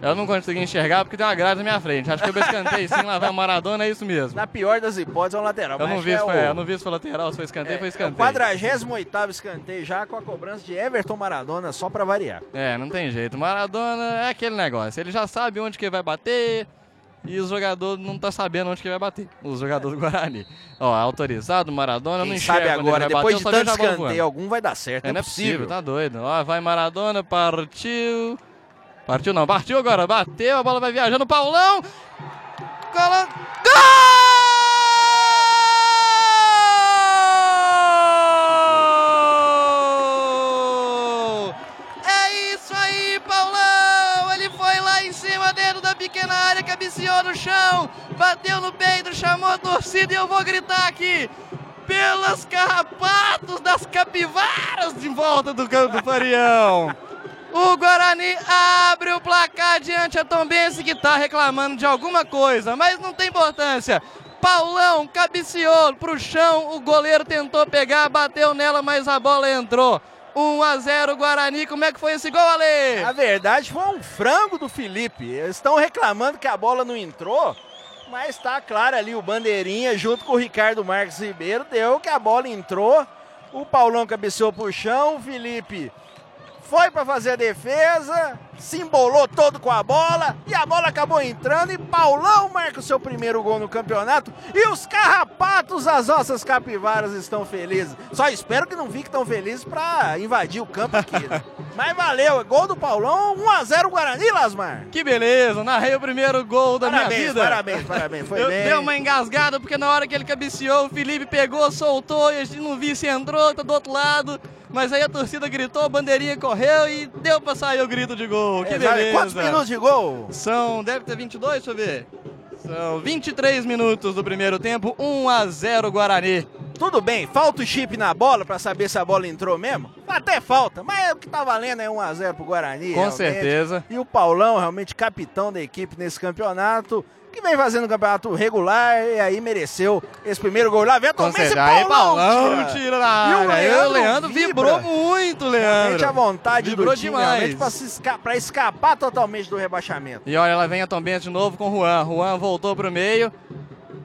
Eu não consegui enxergar porque tem uma grade na minha frente. Acho que eu escanteio sim, lá vai o Maradona, é isso mesmo. Na pior das hipóteses, é um lateral. Eu não, vi que se é foi, o- eu não vi se foi lateral, se foi escanteio, foi É escanteio. 48 escanteio já com a cobrança de Everton Maradona, só para variar. É, não tem jeito. Maradona é aquele negócio. Ele já sabe onde que vai bater e os jogadores não tá sabendo onde que vai bater. Os jogadores do Guarani. Ó, autorizado, Maradona, não Quem enxerga sabe agora, vai depois bater, de tanto escanteio, algum vai dar certo. É, não é possível. tá doido. Ó, vai Maradona, partiu. Partiu não, partiu agora, bateu, a bola vai viajando, Paulão. Gol! Cabeceou no chão, bateu no peito, chamou a torcida e eu vou gritar aqui. Pelas carrapatos das capivaras de volta do campo do Farião. O Guarani abre o placar diante a Tombense que tá reclamando de alguma coisa, mas não tem importância. Paulão cabeceou pro chão, o goleiro tentou pegar, bateu nela, mas a bola entrou. 1 a 0 Guarani. Como é que foi esse gol, Ale? A verdade foi um frango do Felipe. Eles estão reclamando que a bola não entrou, mas tá claro ali o bandeirinha junto com o Ricardo Marques Ribeiro deu que a bola entrou. O Paulão cabeceou pro chão, o Felipe foi para fazer a defesa, se embolou todo com a bola e a bola acabou entrando e Paulão marca o seu primeiro gol no campeonato e os carrapatos das nossas capivaras estão felizes. Só espero que não fiquem tão felizes para invadir o campo aqui. né? Mas valeu, gol do Paulão, 1 a 0 Guarani, Lasmar. Que beleza, narrei o primeiro gol da minha Parabéns, vida. parabéns, parabéns, foi Eu bem. dei uma engasgada porque na hora que ele cabeceou, o Felipe pegou, soltou e a gente não viu se entrou, tá do outro lado. Mas aí a torcida gritou, a bandeirinha correu e deu pra sair o grito de gol. Que beleza. Quantos minutos de gol? São, deve ter 22, deixa eu ver. São 23 minutos do primeiro tempo, 1 a 0 Guarani. Tudo bem, falta o chip na bola pra saber se a bola entrou mesmo? Até falta, mas o que tá valendo é 1x0 pro Guarani. Com realmente. certeza. E o Paulão, realmente capitão da equipe nesse campeonato, que vem fazendo um campeonato regular e aí mereceu esse primeiro gol. Lá vem a certeza. Aí Paulão, Paulão tira. tira E o Leandro o Leandro vibrou muito, Realmente a Leandro. vontade Vibrou do time, demais. pra, esca- pra escapar totalmente do rebaixamento. E olha, lá vem a Tombense de novo com o Juan. Juan voltou pro meio.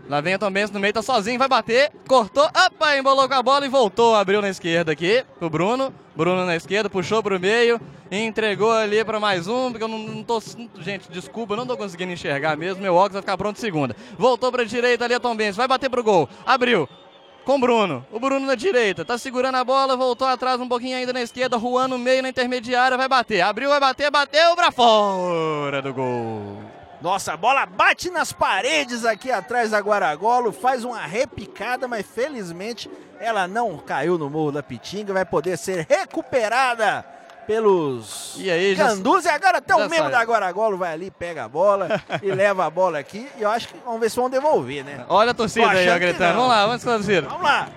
Lá vem a Tombense no meio, tá sozinho, vai bater. Cortou, opa, embolou com a bola e voltou. Abriu na esquerda aqui pro Bruno. Bruno na esquerda, puxou pro meio. Entregou ali pra mais um, porque eu não, não tô. Gente, desculpa, eu não tô conseguindo enxergar mesmo. Meu óculos vai ficar pronto segunda. Voltou pra direita ali a Tombense, vai bater pro gol. Abriu. Com o Bruno. O Bruno na direita. Tá segurando a bola, voltou atrás um pouquinho ainda na esquerda. Juan no meio, na intermediária, vai bater. Abriu, vai bater, bateu pra fora do gol. Nossa, a bola bate nas paredes aqui atrás da Guaragolo, faz uma repicada, mas felizmente ela não caiu no morro da Pitinga, vai poder ser recuperada pelos E aí, já- Gandus. E agora até já o membro da Guaragolo vai ali, pega a bola e leva a bola aqui. E eu acho que vamos ver se vão devolver, né? Olha a torcida aí, ó, gritando. Vamos lá, vamos torcida. Vamos lá.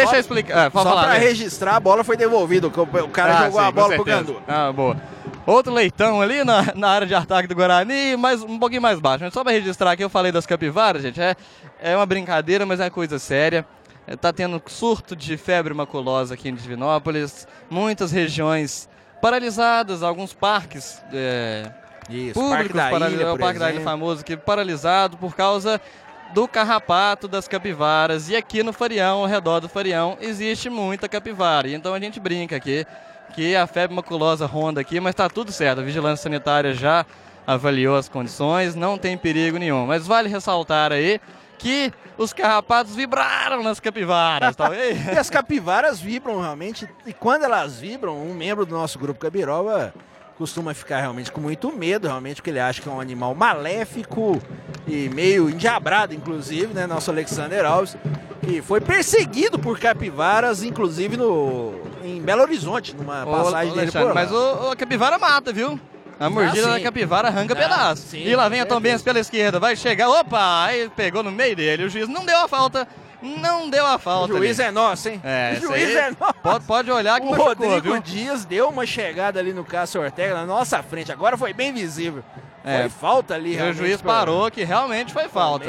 Deixa eu explicar. Ah, Só falar. pra né? registrar, a bola foi devolvida. O cara Ah, jogou sim, a bola pro. Gandu. Ah, boa. Outro leitão ali na, na área de ataque do Guarani, mas um pouquinho mais baixo. Só pra registrar aqui, eu falei das capivaras, gente. É, é uma brincadeira, mas é uma coisa séria. É, tá tendo surto de febre maculosa aqui em Divinópolis. Muitas regiões paralisadas, alguns parques é, Isso, públicos, Parque da Ilha, é o Parque da Ilha exemplo. famoso aqui, paralisado por causa do carrapato das capivaras. E aqui no Farião, ao redor do Farião, existe muita capivara. Então a gente brinca aqui que a febre maculosa ronda aqui, mas está tudo certo. A vigilância sanitária já avaliou as condições, não tem perigo nenhum. Mas vale ressaltar aí que os carrapatos vibraram nas capivaras, tá? E as capivaras vibram realmente, e quando elas vibram, um membro do nosso grupo Cabiroba costuma ficar realmente com muito medo, realmente, porque ele acha que é um animal maléfico e meio endiabrado, inclusive, né? Nosso Alexander Alves, que foi perseguido por capivaras, inclusive no, em Belo Horizonte, numa Ô, passagem ô, dele por lá. mas o, o- a capivara mata, viu? A mordida sim. da capivara arranca Ah, pedaço. sim, e lá vem a com Tom Benz pela esquerda, vai chegar, opa, aí pegou no meio dele. O juiz não deu a falta, não deu a O falta. juiz ali. é nosso, hein? É, o juiz é nosso. Pode, pode olhar que O machucou, Rodrigo viu? Dias deu uma chegada ali no Cássio Ortega na nossa frente. Agora foi bem visível. É. Foi falta ali, E o realmente. juiz parou que realmente foi falta.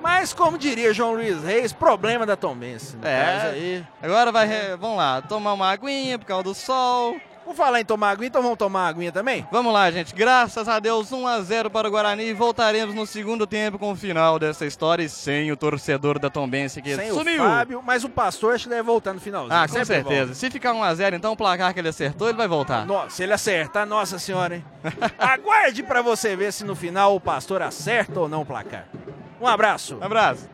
Mas, como diria João Luiz Reis, problema da Tombense. No É. Agora vai, vamos lá, tomar uma aguinha por causa do sol. Por falar em tomar aguinha, então vamos tomar aguinha também? Vamos lá, gente. Graças a Deus, 1 a 0 para o Guarani. E voltaremos no segundo tempo com o final dessa história e sem o torcedor da Tombense que Sem sumiu. o Fábio, mas o pastor acho que deve voltar no finalzinho. Ah, com certeza. Se ficar 1 a 0 então o placar que ele acertou, ele vai voltar. volta. Nossa, se ele acertar, nossa senhora, hein? Aguarde pra você ver se no final o pastor acerta ou não o placar. Um abraço. Um abraço.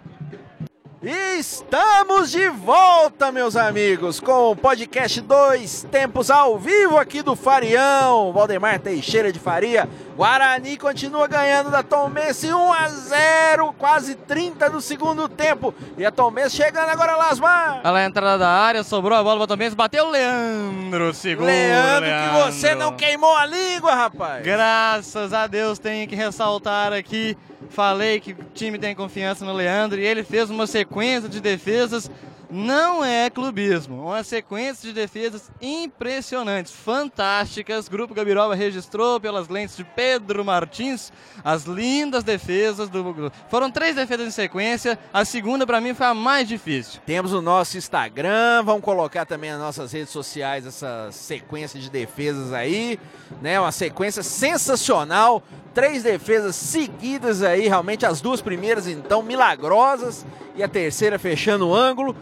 Estamos de volta, meus amigos, com o podcast Dois Tempos ao vivo aqui do Farião. Valdemar Teixeira de Faria. Guarani continua ganhando da Tombense 1 a 0, quase 30 do segundo tempo. E a Tombense chegando agora, Lasmar. Olha lá a entrada da área, sobrou a bola para Tombense, bateu o Leandro, segundo. Leandro, que você não queimou a língua, rapaz. Graças a Deus, tenho que ressaltar aqui. Falei que o time tem confiança no Leandro e ele fez uma sequência de defesas. Não é clubismo, uma sequência de defesas impressionantes, fantásticas. Grupo Gabiroba registrou pelas lentes de Pedro Martins as lindas defesas do. Foram três defesas em sequência. A segunda, para mim, foi a mais difícil. Temos o nosso Instagram, vamos colocar também nas nossas redes sociais essa sequência de defesas aí, né? Uma sequência sensacional, três defesas seguidas aí, realmente as duas primeiras então milagrosas e a terceira fechando o ângulo.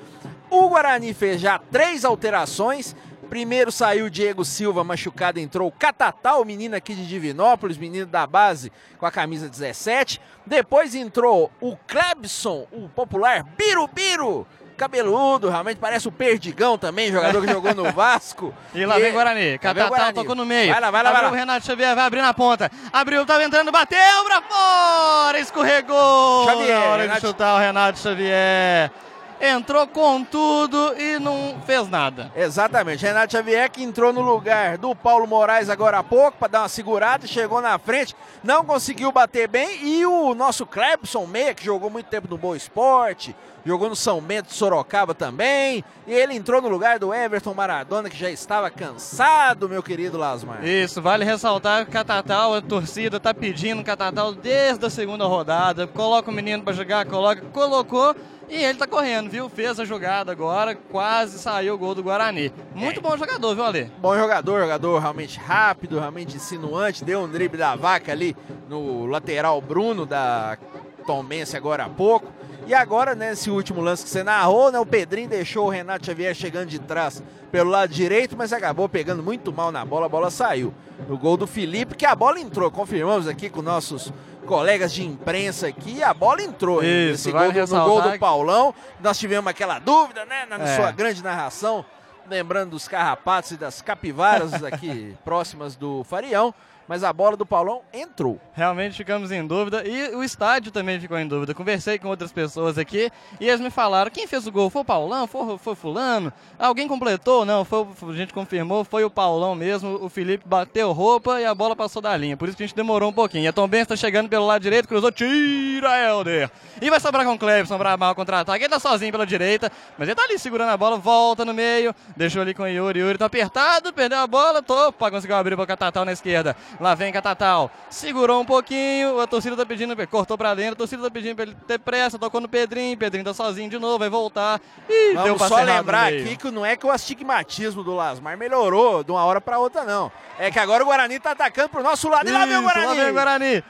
O Guarani fez já três alterações. Primeiro saiu o Diego Silva machucado, entrou o Catatal, menino aqui de Divinópolis, menino da base com a camisa 17. Depois entrou o Klebson, o popular Biru Biru, cabeludo, realmente parece o Perdigão também, jogador que jogou no Vasco. E lá vem Guarani. Catatal tocou no meio. Vai lá, vai lá, vai Abriu lá. o Renato Xavier, vai abrir na ponta. Abriu, tava entrando, bateu pra fora, escorregou. Xavier, na hora Renato- de chutar o Renato Xavier. Entrou com tudo e não fez nada. Exatamente, Renato Xavier que entrou no lugar do Paulo Moraes agora há pouco para dar uma segurada, chegou na frente, não conseguiu bater bem e o nosso Clebson Meia, que jogou muito tempo no Boa Esporte, jogou no São Bento de Sorocaba também, e ele entrou no lugar do Everton Maradona, que já estava cansado, meu querido Lasmar. Isso, vale ressaltar que o Catatal, a torcida tá pedindo Catatal desde a segunda rodada. Coloca o menino pra jogar, coloca, colocou e ele tá correndo, viu? Fez a jogada agora, quase saiu o gol do Guarani. Muito bom jogador, viu, Ale? Bom jogador, jogador realmente rápido, realmente insinuante, deu um drible da vaca ali no lateral Bruno da Tombense agora há pouco. E agora, nesse último lance que você narrou, né, o Pedrinho deixou o Renato Xavier chegando de trás pelo lado direito, mas acabou pegando muito mal na bola, a bola saiu. No gol do Felipe, que a bola entrou, confirmamos aqui com nossos colegas de imprensa aqui, a bola entrou. Isso, Esse gol do, no gol do Paulão, nós tivemos aquela dúvida, né, na É. sua grande narração, lembrando dos carrapatos e das capivaras aqui próximas do Farião, mas a bola do Paulão entrou. Realmente ficamos em dúvida e o estádio também ficou em dúvida. Conversei com outras pessoas aqui e eles me falaram: quem fez o gol? Foi o Paulão? Foi, foi Fulano? Alguém completou? Não, foi, o- a gente confirmou, foi o Paulão mesmo. O Felipe bateu roupa e a bola passou da linha. Por isso que a gente demorou um pouquinho. E a Tom está chegando pelo lado direito, cruzou, tira Helder. E vai sobrar com o Clebson para mal contra-ataque. Ele tá sozinho pela direita, mas ele tá ali segurando a bola, volta no meio, deixou ali com o Yuri. Yuri tá apertado, perdeu a bola, topa, conseguiu abrir para Catatal na esquerda. Lá vem Catatal, segurou um pouquinho, a torcida tá pedindo, cortou pra dentro, a torcida tá pedindo pra ele ter pressa, tocou no Pedrinho, Pedrinho tá sozinho de novo, vai voltar. E deu Vamos passe só lembrar aqui que não é que o astigmatismo do Lasmar melhorou de uma hora para outra, não. É que agora o Guarani tá atacando pro nosso lado e lá vem o Isso, Guarani. Lá vem o Guarani.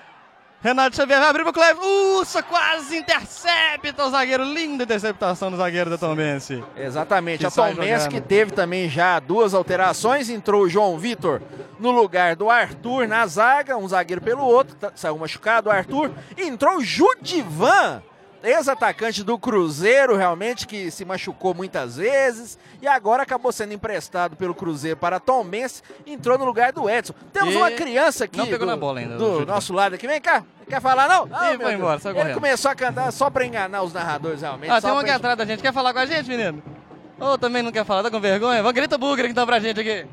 Renato Xavier vai abrir pro Cleber. Uça, quase intercepta o zagueiro. Linda interceptação do zagueiro da Tombense. Exatamente, Que a Tombense que teve também já duas alterações, entrou o João Vitor no lugar do Arthur na zaga, um zagueiro pelo outro, tá- saiu machucado o Arthur, entrou o Judivan, ex-atacante do Cruzeiro, realmente que se machucou muitas vezes e agora acabou sendo emprestado pelo Cruzeiro para Tombense, entrou no lugar do Edson. Temos E uma criança aqui não pegou do, na bola ainda, do nosso lado aqui, vem cá. Quer falar não? Ih, meu foi embora, Ele correndo. começou a cantar só para enganar os narradores realmente. Ah, só tem uma aqui atrás da gente. Quer falar com a gente, menino? Ou também não quer falar? Tá com vergonha? Vamos, grita bugre então pra gente aqui.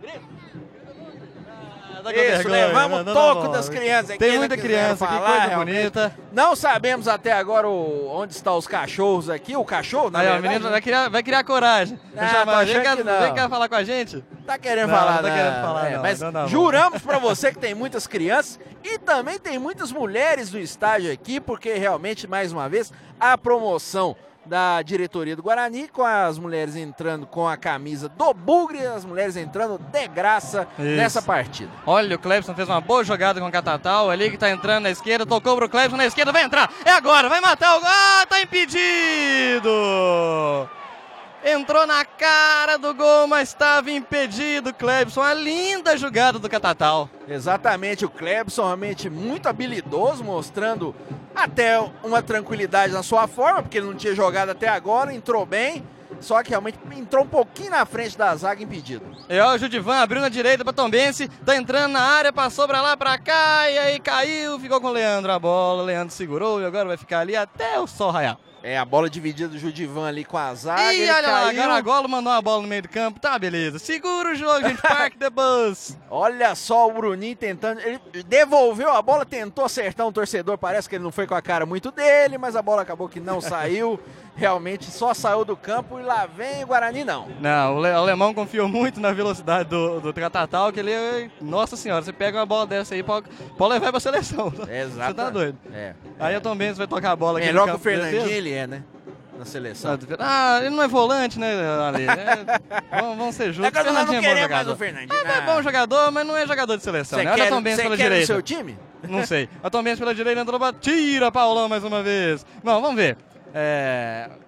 Tá Isso, vergonha, levamos não, o não, toco não. das crianças aqui. Tem não muita criança falar, coisa realmente. bonita. Não sabemos até agora o- onde estão os cachorros aqui. O cachorro, na Aí, ó, o verdade, menino vai criar, vai criar coragem. Vai Ah, chamar, vem, cá, que não. vem cá falar com a gente. Tá querendo Não, falar, não tá né? querendo falar, É, não, Mas não, não. juramos pra você que tem muitas crianças e também tem muitas mulheres no estádio aqui, porque realmente, mais uma vez, a promoção da diretoria do Guarani, com as mulheres entrando com a camisa do Bugre as mulheres entrando de graça Isso. nessa partida. Olha, o Clebson fez uma boa jogada com o Catatal, ali que tá entrando na esquerda, tocou pro Clebson na esquerda, vai entrar, é agora, vai matar o ah, tá impedido! Entrou na cara do gol, mas estava impedido, Clebson, a linda jogada do Catatal. Exatamente, o Klebson realmente muito habilidoso, mostrando até uma tranquilidade na sua forma, porque ele não tinha jogado até agora, entrou bem, só que realmente entrou um pouquinho na frente da zaga impedido. E ó, o Judivan abriu na direita pra Tombense, tá entrando na área, passou pra lá, pra cá, e aí caiu, ficou com o Leandro a bola, o Leandro segurou e agora vai ficar ali até o sol raiar. É, a bola dividida do Judivan ali com a zaga, ele olha lá, caiu. Garagolo mandou uma bola no meio do campo, tá beleza. Segura o jogo, gente, park the bus. Olha só o Bruninho tentando, ele devolveu a bola, tentou acertar um torcedor, parece que ele não foi com a cara muito dele, mas a bola acabou que não saiu, realmente só saiu do campo e lá vem o Guarani não. Não, o le- o alemão confiou muito na velocidade do, do Catatal, que ele, nossa senhora, você pega uma bola dessa aí, pode, pode levar pra seleção. Exato. Você tá doido. É. Aí o Tom Benz vai tocar a bola aqui Melhor que o. Fernandinho ele é, né? Na seleção. Ah, ele não é volante, né, Ale? É, vamos, vamos ser justos. É nós não Fernandinho é bom mais jogador. o Fernandinho. Ah, é bom jogador, mas não é jogador de seleção, Você né? Olha você pela direita. seu time? Não sei. A Tom Benz pela direita entrou, tira Paulão mais uma vez. Não, vamos ver. É...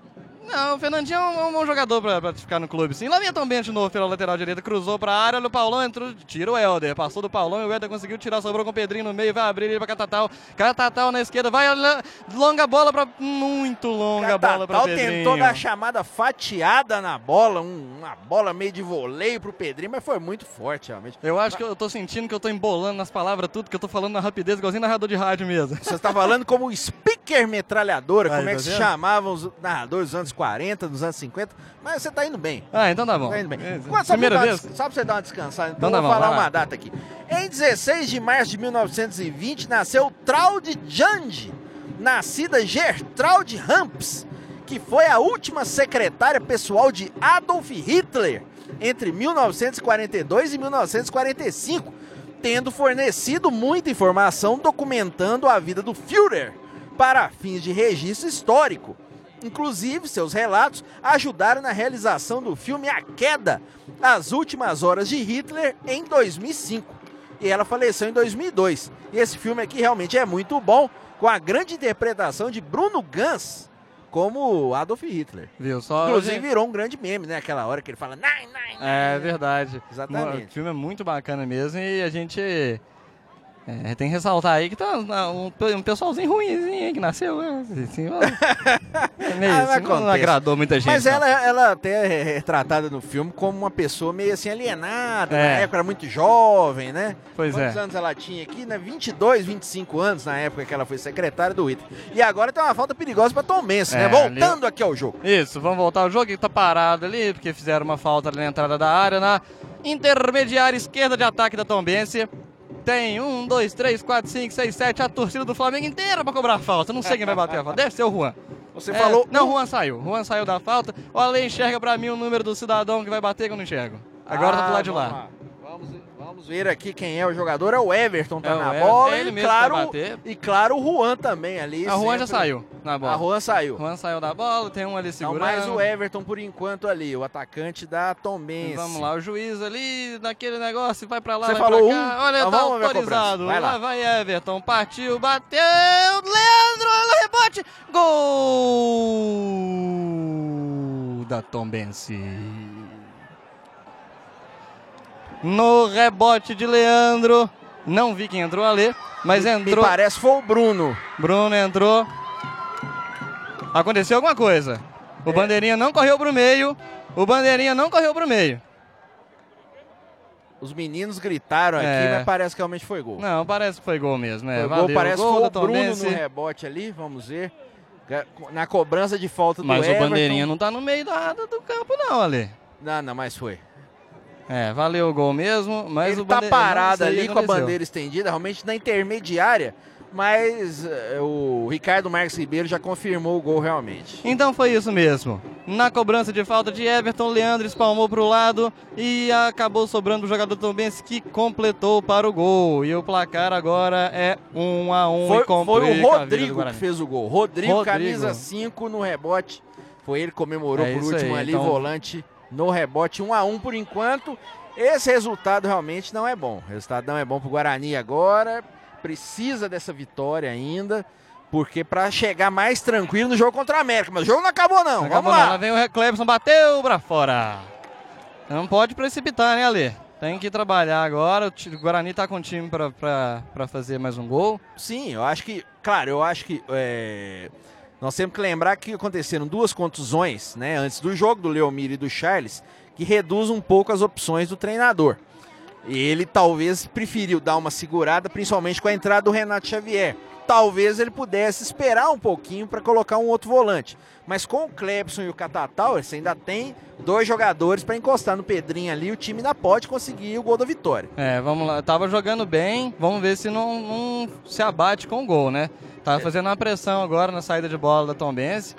Não, o Fernandinho é um, é um bom jogador pra, pra ficar no clube, sim. Lá vinha Tom de novo pela lateral direita, cruzou pra área, olha o Paulão, entrou, tira o Helder. Passou do Paulão e o Helder conseguiu tirar, sobrou com o Pedrinho no meio, vai abrir ele pra Catatal. Catatal na esquerda, vai, longa bola pra... Muito longa bola pra Catatal Pedrinho. tentou dar a chamada fatiada na bola, um- uma bola meio de voleio pro Pedrinho, mas foi muito forte, realmente. Eu acho que eu tô sentindo que eu tô embolando nas palavras tudo, que eu tô falando na rapidez, igualzinho narrador de rádio mesmo. Você está falando como speaker metralhadora, Aí, como é tá que se vendo? chamavam os narradores anos 40, dos anos 50, mas você tá indo bem. Ah, então tá bom. Tá indo bem. É, Primeira vez? uma Só pra você dar uma descansada, então Então tá vou bom, falar uma data aqui. Em 16 de março de 1920, nasceu Traude Jande, nascida Gertrude Ramps, que foi a última secretária pessoal de Adolf Hitler entre 1942 e 1945, tendo fornecido muita informação documentando a vida do Führer para fins de registro histórico. Inclusive, seus relatos ajudaram na realização do filme A Queda, As Últimas Horas de Hitler, em 2005. E ela faleceu em 2002. E esse filme aqui realmente é muito bom, com a grande interpretação de Bruno Gans como Adolf Hitler. Viu? Só Inclusive virou um grande meme, né? Aquela hora que ele fala É verdade. Exatamente. O filme é muito bacana mesmo e a gente é, tem que ressaltar aí que tá um, um pessoalzinho ruimzinho aí que nasceu. né? Assim. É meio, Ah, não acontece. agradou muita gente. Mas não. ela, ela até é retratada no filme como uma pessoa meio assim alienada, É. na época era muito jovem, né? Pois Quantos é. anos ela tinha aqui? Né? 22, 25 anos na época que ela foi secretária do Hitler. E agora tem uma falta perigosa pra Tom Benz, É, né? Voltando aqui ao jogo. Isso, vamos voltar ao jogo que tá parado ali, porque fizeram uma falta ali na entrada da área, na intermediária esquerda de ataque da Tombense. Tem um, dois, três, quatro, cinco, seis, sete, a torcida do Flamengo inteira pra cobrar a falta. Não sei quem vai bater a falta. Deve ser o Juan. Você É, falou. Não, o Juan saiu. Juan saiu da falta. O Ale enxerga pra mim o número do cidadão que vai bater que eu não enxergo. Agora tá do Ah, lado de vamos lá. Vamos, vamos ver aqui quem é o jogador. É o Everton, tá É na Everton, bola. é ele e, mesmo claro, bater. e claro, o Juan também ali. A Juan já sempre- saiu na bola. A Juan saiu. O Juan saiu da bola, tem um ali Então, segurando. mais o Everton por enquanto ali, o atacante da Tombense. Vamos lá, o juiz ali, naquele negócio, vai pra lá, Você vai falou pra um, cá. Olha, então tá autorizado. Vai lá. lá vai Everton, partiu, bateu, Leandro, olha o rebote, gol da Tombense. No rebote de Leandro, não vi quem entrou ali, mas Me entrou, parece foi o Bruno. Bruno entrou. Aconteceu alguma coisa. O Bandeirinha não correu pro meio, o Bandeirinha não correu pro meio. Os meninos gritaram aqui, É. mas parece que realmente foi gol. Não, parece que foi gol mesmo, né? Foi Valeu, gol, parece que foi o Bruno no rebote ali, vamos ver. Na cobrança de falta do Mas o Everton. Bandeirinha não tá no meio da, do campo não, Ale. Não, não, mas foi. É, valeu o gol mesmo, mas ele o tá parado ali com a bandeira estendida, realmente na intermediária, mas eh, o Ricardo Marques Ribeiro já confirmou o gol realmente. Então foi isso mesmo. Na cobrança de falta de Everton, Leandro espalmou para o lado e acabou sobrando o jogador Tombense que completou para o gol. E o placar agora é 1 a 1 Foi, e complica foi o Rodrigo que fez o gol. Rodrigo, Rodrigo. camisa 5 no rebote. Foi ele que comemorou É por último aí, ali, então- volante no rebote. 1 a 1 por enquanto. Esse resultado realmente não é bom. O resultado não é bom pro Guarani agora. Precisa dessa vitória ainda. Porque para chegar mais tranquilo no jogo contra a América. Mas o jogo não acabou, não. Não Vamos acabou lá. não. Lá vem o Clebson, bateu para fora. Não pode precipitar, né, Ale? Tem que trabalhar agora. O o Guarani tá com time para fazer mais um gol. Sim, eu acho que, claro, eu acho que é, nós temos que lembrar que aconteceram duas contusões, né, antes do jogo do Leomir e do Charles, que reduz um pouco as opções do treinador. E ele talvez preferiu dar uma segurada, principalmente com a entrada do Renato Xavier. Talvez ele pudesse esperar um pouquinho para colocar um outro volante. Mas com o Clebson e o Catatal, você ainda tem dois jogadores para encostar no Pedrinho ali, o time ainda pode conseguir o gol da vitória. É, vamos lá. Tava jogando bem. Vamos ver se não, não se abate com o gol, né? Tava fazendo uma pressão agora na saída de bola da Tombense.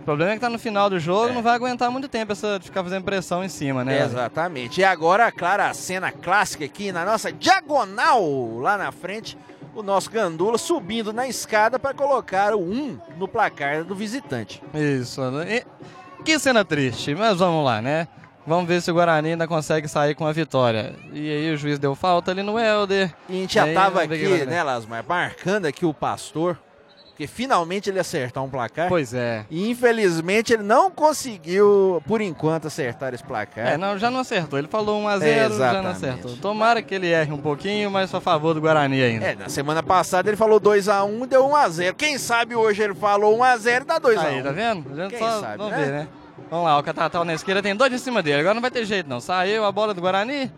O problema é que tá no final do jogo, É. não vai aguentar muito tempo essa de ficar fazendo pressão em cima, né? Exatamente. E agora, claro, a cena clássica aqui na nossa diagonal lá na frente, o nosso Gandula subindo na escada para colocar o 1 no placar do visitante. Isso. né? E- que cena triste, mas vamos lá, né? Vamos ver se o Guarani ainda consegue sair com a vitória. E aí o juiz deu falta ali no Helder. E a gente já Aí, tava vamos ver o que vai aqui, né, Lasmar, marcando aqui o pastor, porque finalmente ele acertar um placar. Pois é. E infelizmente ele não conseguiu, por enquanto, acertar esse placar. É, não, já não acertou. Ele falou 1x0, já não acertou. Tomara que ele erre um pouquinho, mas a favor do Guarani ainda. É, na semana passada ele falou 2x1 e deu 1x0. Quem sabe hoje ele falou 1x0 e dá 2x1. Aí, tá vendo? A gente Quem só sabe, vamos né? ver, né? Vamos lá, o Catatal na esquerda tem dois em cima dele. Agora não vai ter jeito, não. Saiu a bola do Guarani.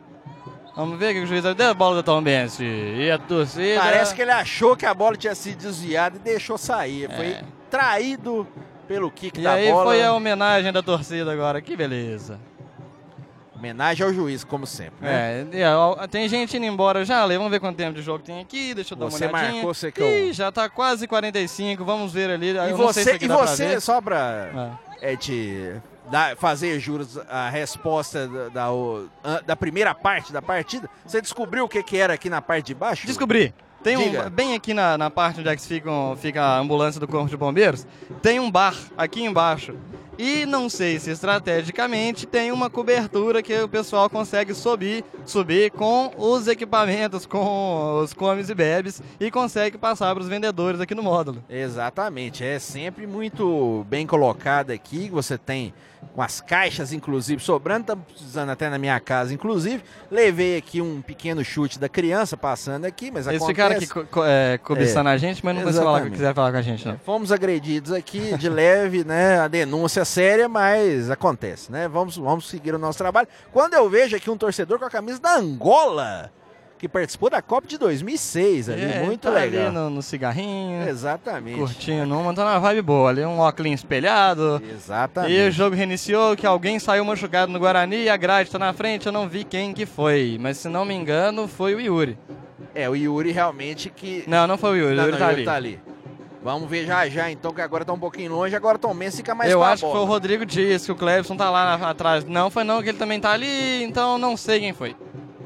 Vamos ver o que o juiz deu a bola do Tom Benz. E a torcida. Parece que ele achou que a bola tinha sido desviada e deixou sair. Foi É. traído pelo kick E da aí bola. foi a homenagem da torcida agora. Que beleza. Homenagem ao juiz, como sempre. Né? É, e, ó, tem gente indo embora já, Ale. Vamos ver quanto tempo de jogo tem aqui. Deixa eu dar Você uma olhadinha. marcou, você que é o- Ih, já tá quase 45. Vamos ver ali. E Eu se você, aqui e você só pra é, te dar- fazer juros a resposta da, da, da primeira parte da partida, você descobriu o que, que era aqui na parte de baixo? Descobri. Tem Diga. um, bem aqui na, na parte onde é que ficam, fica a ambulância do Corpo de Bombeiros, tem um bar aqui embaixo. E não sei se estrategicamente tem uma cobertura que o pessoal consegue subir, subir com os equipamentos, com os comes e bebes e consegue passar para os vendedores aqui no módulo. Exatamente, é sempre muito bem colocado aqui. Você tem com as caixas, inclusive, sobrando, tá precisando até na minha casa, inclusive. Levei aqui um pequeno chute da criança passando aqui, mas Eles acontece. ficaram aqui co é, cobiçando a gente, mas não vai falar, quiser falar com a gente, não. Fomos agredidos aqui de leve, né? A denúncia é séria, mas acontece, né? Vamos, vamos seguir o nosso trabalho. Quando eu vejo aqui um torcedor com a camisa da Angola, que participou da Copa de 2006 ali, É, muito tá legal. Ali no, no cigarrinho, Exatamente. curtindo uma, tá vibe boa ali, um óculos espelhado. Exatamente. E o jogo reiniciou, que alguém saiu machucado no Guarani e a grade tá na frente, eu não vi quem que foi. Mas se não me engano, foi o Yuri. É, o Yuri realmente que. Não, não foi o Yuri, Não, o Yuri não, tá Yuri ali. tá ali. Vamos ver já já, então, que agora tá um pouquinho longe, agora o Tom Benz fica mais eu acho que foi o. Rodrigo Dias, que o Clebson tá lá na- atrás. Não foi não, que ele também tá ali, então não sei quem foi.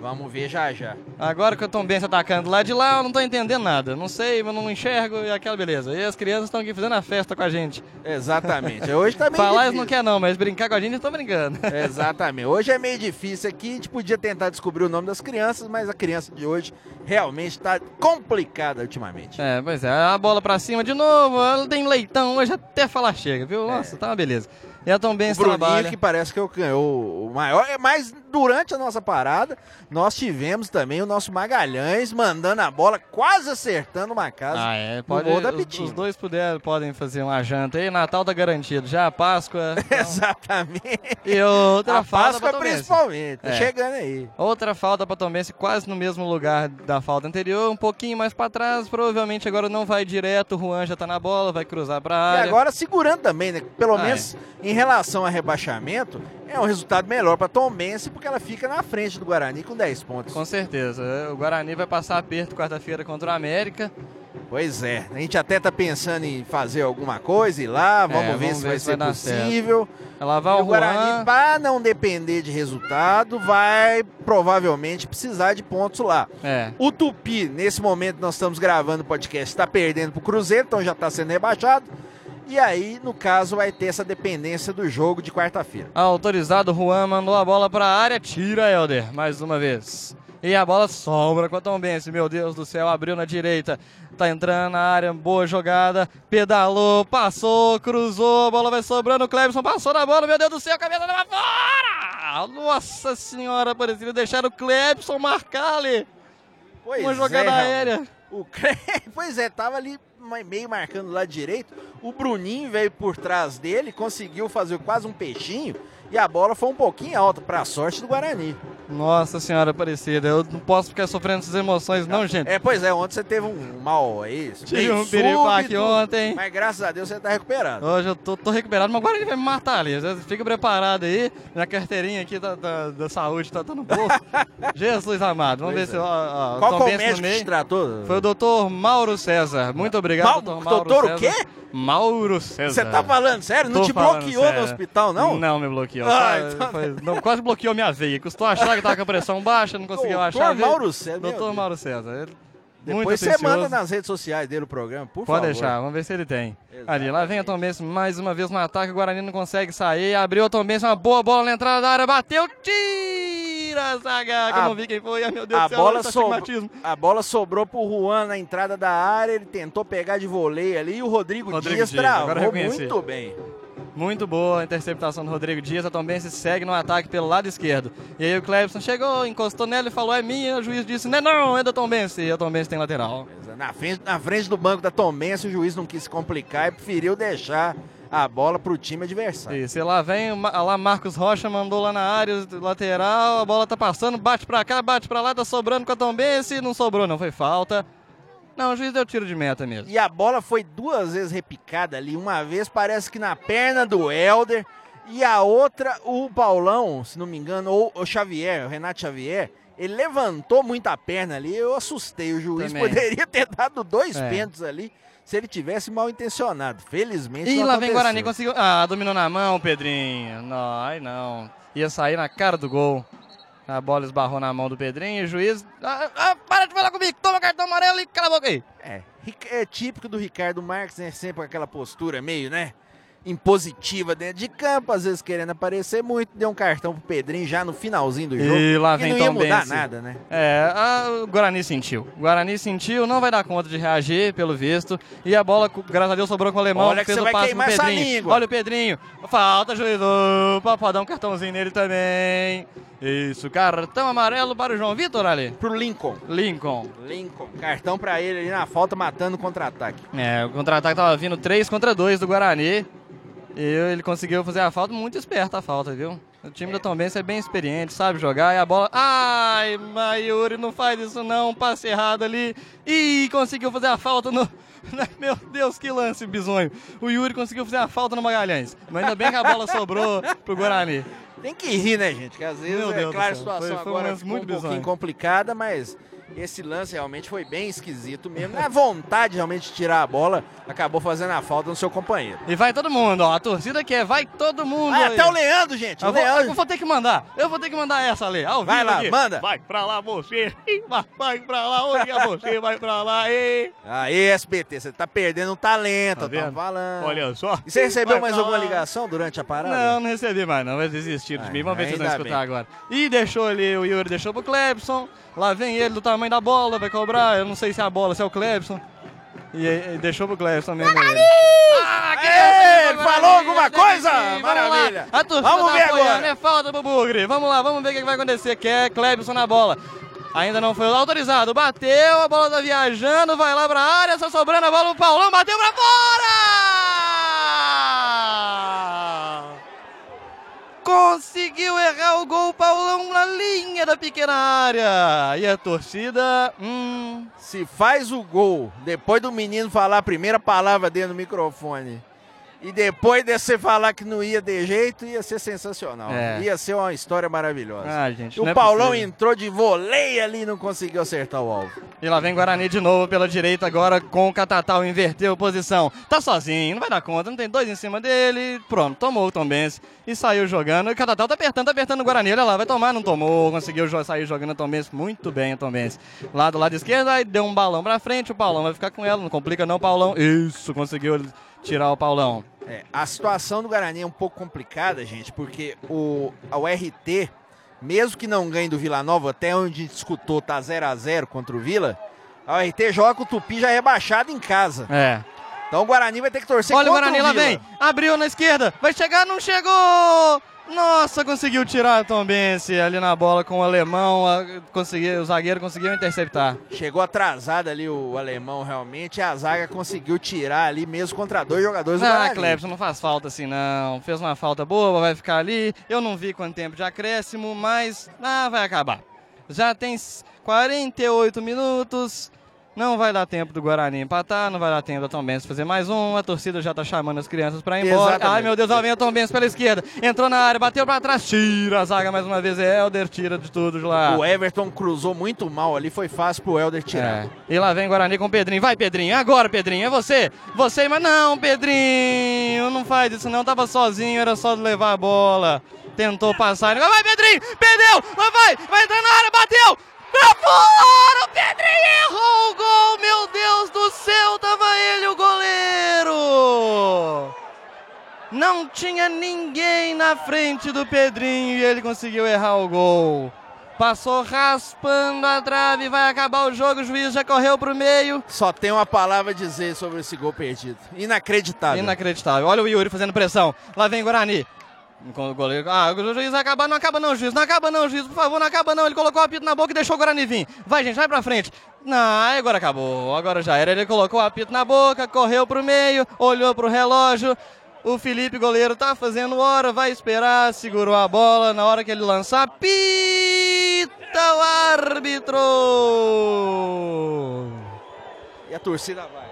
Vamos ver já já. Agora que eu tô bem se atacando lá de lá, eu não tô entendendo nada. Não sei, mas não enxergo e aquela beleza. E as crianças estão aqui fazendo a festa com a gente. Exatamente. Hoje tá meio Falar eles não quer não, mas brincar com a gente eles estão brincando. Exatamente. Hoje é meio difícil aqui. A gente podia tentar descobrir o nome das crianças, mas a criança de hoje realmente está complicada ultimamente. É, pois é, a bola pra cima de novo, ela tem leitão hoje até falar chega, viu? Nossa, tá uma beleza. E a Tom O Bruninho, trabalha. que parece que é o, o maior. é, Mas durante a nossa parada, nós tivemos também o nosso Magalhães mandando a bola, quase acertando uma casa. Ah, é, pode, gol da os, Pitinho. os dois puder, podem fazer uma janta aí, Natal tá garantido, já a Páscoa. então- Exatamente. e outra falta Páscoa principalmente. Tá É. chegando aí. Outra falta pra Tom Benz, quase no mesmo lugar da falta anterior, um pouquinho mais pra trás, provavelmente agora não vai direto, o Juan já tá na bola, vai cruzar pra E área. agora segurando também, né? Pelo Ah, menos em Em relação a rebaixamento, é um resultado melhor para Tombense porque ela fica na frente do Guarani com 10 pontos. Com certeza. O Guarani vai passar aperto quarta-feira contra o América. Pois é, a gente até tá pensando em fazer alguma coisa, ir lá, vamos, É, ver vamos se ver vai se ser vai possível. Ela vai E o o Guarani, para não depender de resultado, vai provavelmente precisar de pontos lá. É. O Tupi, nesse momento nós estamos gravando o podcast, está perdendo pro Cruzeiro, então já está sendo rebaixado. E aí, no caso, vai ter essa dependência do jogo de quarta-feira. Autorizado, Juan mandou a bola para a área, tira Helder, mais uma vez. E a bola sobra com a Tombense, meu Deus do céu, abriu na direita, tá entrando na área, boa jogada, pedalou, passou, cruzou, a bola vai sobrando, o Clebson passou na bola, meu Deus do céu, a cabeça leva fora! Nossa senhora, parecia deixar o Clebson marcar ali, Pois uma jogada é, aérea. O Cle- Pois é, tava ali meio marcando lá direito. O Bruninho veio por trás dele, conseguiu fazer quase um peixinho. E a bola foi um pouquinho alta, pra sorte do Guarani. Nossa senhora, Aparecida, eu não posso ficar sofrendo essas emoções não, gente. É, pois é, ontem você teve um mal, é isso? Tive um piripaque ontem. Mas graças a Deus você tá recuperado. Hoje eu tô, tô recuperado, mas agora ele vai me matar ali. Fica preparado aí. Minha carteirinha aqui da, da, da saúde tá, tá no bolso. Jesus amado. Vamos Pois ver é. se. Ó, ó, Qual que é o médico que te tratou? Foi o doutor Mauro César. Muito obrigado, Mal- doutor Mauro doutor o César. quê? Mauro César. Você tá falando sério? Não Tô te bloqueou sério. no hospital, não? Não, me bloqueou. Ah, então- foi- não, quase bloqueou minha veia. Custou achar que tava com a pressão baixa, não conseguiu Doutor achar. veia. Mauro César, Doutor. Mauro César. Ele- muito Depois você atencioso. manda nas redes sociais dele o programa, por Pode favor. deixar, vamos ver se ele tem. Exato. Ali, lá vem a Tom Benz mais uma vez no ataque, o Guarani não consegue sair, abriu a Tom Benz, uma boa bola na entrada da área, bateu, tira a zaga, que eu não vi quem foi, ai meu Deus A do céu, bola, sobrou, a bola sobrou pro Juan na entrada da área, ele tentou pegar de voleio ali e o Rodrigo, Rodrigo Dias Dias, travou muito bem. Muito boa a interceptação do Rodrigo Dias, a Tom Benz segue no ataque pelo lado esquerdo. E aí o Clebson chegou, encostou nela e falou, é minha, o juiz disse, não é não, é da Tom Benz, e a Tom Benz tem lateral. Na frente, na frente do banco da Tomense, o juiz não quis se complicar e preferiu deixar a bola pro time adversário. Isso, e lá vem, o lá Marcos Rocha mandou lá na área, lateral, a bola tá passando, bate pra cá, bate pra lá, tá sobrando com a Tombense, não sobrou não, foi falta. Não, o juiz deu tiro de meta mesmo. E a bola foi duas vezes repicada ali. Uma vez parece que na perna do Helder. E a outra, o Paulão, se não me engano, ou o Xavier, o Renato Xavier, ele levantou muito a perna ali. Eu assustei. O juiz Também. poderia ter dado dois É. pênaltis ali se ele tivesse mal intencionado. Felizmente. Ih, não lá vem aconteceu. Guarani, conseguiu. Ah, dominou na mão, Pedrinho. Não, ai não. Ia sair na cara do gol. A bola esbarrou na mão do Pedrinho e o juiz. Ah, ah, para de falar comigo, toma cartão amarelo e cala a boca aí. É, é típico do Ricardo Marques, né? Sempre com aquela postura meio, né? Impositiva dentro de campo, às vezes querendo aparecer muito. Deu um cartão pro Pedrinho já no finalzinho do jogo. E lá vem não ia Tom mudar Benci. nada, né? É, o Guarani sentiu. O Guarani sentiu, não vai dar conta de reagir, pelo visto. E a bola, graças a Deus, sobrou com o alemão. Olha que fez você o passe pro Pedrinho. Olha o Pedrinho. Falta, juiz. Opa, pode dar um cartãozinho nele também. Isso, cartão amarelo para o João Vitor ali. Pro Lincoln. Lincoln. Lincoln. Cartão pra ele ali na falta, matando o contra-ataque. É, o contra-ataque tava vindo 3 contra 2 do Guarani. E ele conseguiu fazer a falta, muito esperta a falta, viu? O time da Tombense é bem experiente, sabe jogar. E a bola. Ai, Mayuri, não faz isso não. Um passe errado ali. Ih, conseguiu fazer a falta no. Meu Deus, que lance bizonho. O Yuri conseguiu fazer a falta no Magalhães. Mas ainda bem que a bola sobrou pro Guarani. Tem que rir, né, gente? Que às vezes, Meu é Deus do claro, a situação Foi- foi um agora lance ficou muito um pouquinho complicada, mas esse lance realmente foi bem esquisito mesmo. Na vontade realmente de tirar a bola, acabou fazendo a falta no seu companheiro. E vai todo mundo, ó. A torcida quer, vai todo mundo. Ah, até o Leandro, gente. O Eu vou, Leandro. eu vou ter que mandar. Eu vou ter que mandar essa ali. Ao Vai lá, aqui. manda. Vai pra lá você. Vai, vai pra lá. Olha você, vai pra lá. Ei. Aí, SBT, você tá perdendo um talento, Tá vendo? falando. Olha só. E você recebeu Vai mais alguma lá. ligação durante a parada? Não, não recebi mais não. Vai desistir de mim. Vamos ver se vocês vão escutar bem. agora. E deixou ali, o Yuri deixou pro Clebson. Lá vem ele do tamanho da bola, vai cobrar. Eu não sei se é a bola, se é o Clebson. E, e deixou pro Clebson mesmo. ele. Ah, que Ei, delícia, falou alguma coisa? Vamos lá. Maravilha. A torcida Vamos tá ver apoiando, agora. É falta pro Bugre. Vamos lá, vamos ver o que que vai acontecer. Que é Clebson na bola. Ainda não foi autorizado. Bateu, a bola tá viajando, vai lá pra área, só sobrando a bola pro Paulão, bateu pra fora! Conseguiu errar o gol, Paulão na linha da pequena área. E a torcida. Hum. Se faz o gol, depois do menino falar a primeira palavra dentro do microfone, E depois de você falar que não ia de jeito, ia ser sensacional. É. Ia ser uma história maravilhosa. Ah, gente, o é Paulão entrou de voleio ali e não conseguiu acertar o alvo. E lá vem Guarani de novo pela direita agora com o Catatal, inverteu posição. Tá sozinho, não vai dar conta, não tem dois em cima dele. Pronto, tomou o Tombense e saiu jogando. E o Catatal tá apertando, tá apertando o Guarani. Olha lá, vai tomar, não tomou. Conseguiu sair jogando o Tombense. Muito bem o Tombense. Lá do lado esquerdo, aí deu um balão pra frente. O Paulão vai ficar com ela, não complica não, Paulão. Isso, conseguiu tirar o Paulão. É, a situação do Guarani é um pouco complicada, gente, porque o, a URT, mesmo que não ganhe do Vila Nova, até onde a gente escutou tá 0 a 0 contra o Vila, a URT joga com o Tupi já rebaixado em casa. É. Então o Guarani vai ter que torcer Olha o contra Guarani, lá Vila. vem. Abriu na esquerda. Vai chegar, não chegou! Nossa, conseguiu tirar a Tombense ali na bola com o alemão. Conseguiu, o zagueiro conseguiu interceptar. Chegou atrasado ali o alemão realmente, e a zaga conseguiu tirar ali mesmo contra dois jogadores do Ah. Clebson, não faz falta assim não. Fez uma falta boa, vai ficar ali. Eu não vi quanto tempo de acréscimo, mas ah, vai acabar. Já tem s- 48 minutos. Não vai dar tempo do Guarani empatar, não vai dar tempo da Tombense fazer mais um. A torcida já tá chamando as crianças pra ir embora. Exatamente. Ai meu Deus, lá vem a Tombense pela esquerda. Entrou na área, bateu pra trás, tira a zaga mais uma vez. É Helder, tira de tudo de lá. O Everton cruzou muito mal ali, foi fácil pro Helder tirar. É. E lá vem Guarani com o Pedrinho. Vai, Pedrinho. Agora, Pedrinho. É você. Você, mas não, Pedrinho. Não faz isso, não. Tava sozinho, era só levar a bola. Tentou passar. Vai, Pedrinho. Perdeu. Lá vai. Vai entrar na área. Bateu. Pra fora. O Pedrinho errou o gol. Meu Deus do céu. Tava ele, o goleiro. Não tinha ninguém na frente do Pedrinho e ele conseguiu errar o gol. Passou raspando a trave, vai acabar o jogo, o juiz já correu pro meio. Só tem uma palavra a dizer sobre esse gol perdido. Inacreditável. Inacreditável. Olha o Yuri fazendo pressão. Lá vem Guarani. O goleiro. Ah, o juiz vai acabar. Não acaba não, juiz. Não acaba não, juiz. Por favor, não acaba não. Ele colocou o apito na boca e deixou o Guarani vir. Vai, gente, vai pra frente. Não, agora acabou. Agora já era. Ele colocou o apito na boca, correu pro meio, olhou pro relógio. O Felipe, goleiro, tá fazendo hora, vai esperar, segurou a bola. Na hora que ele lançar, pita o árbitro! E a torcida vai.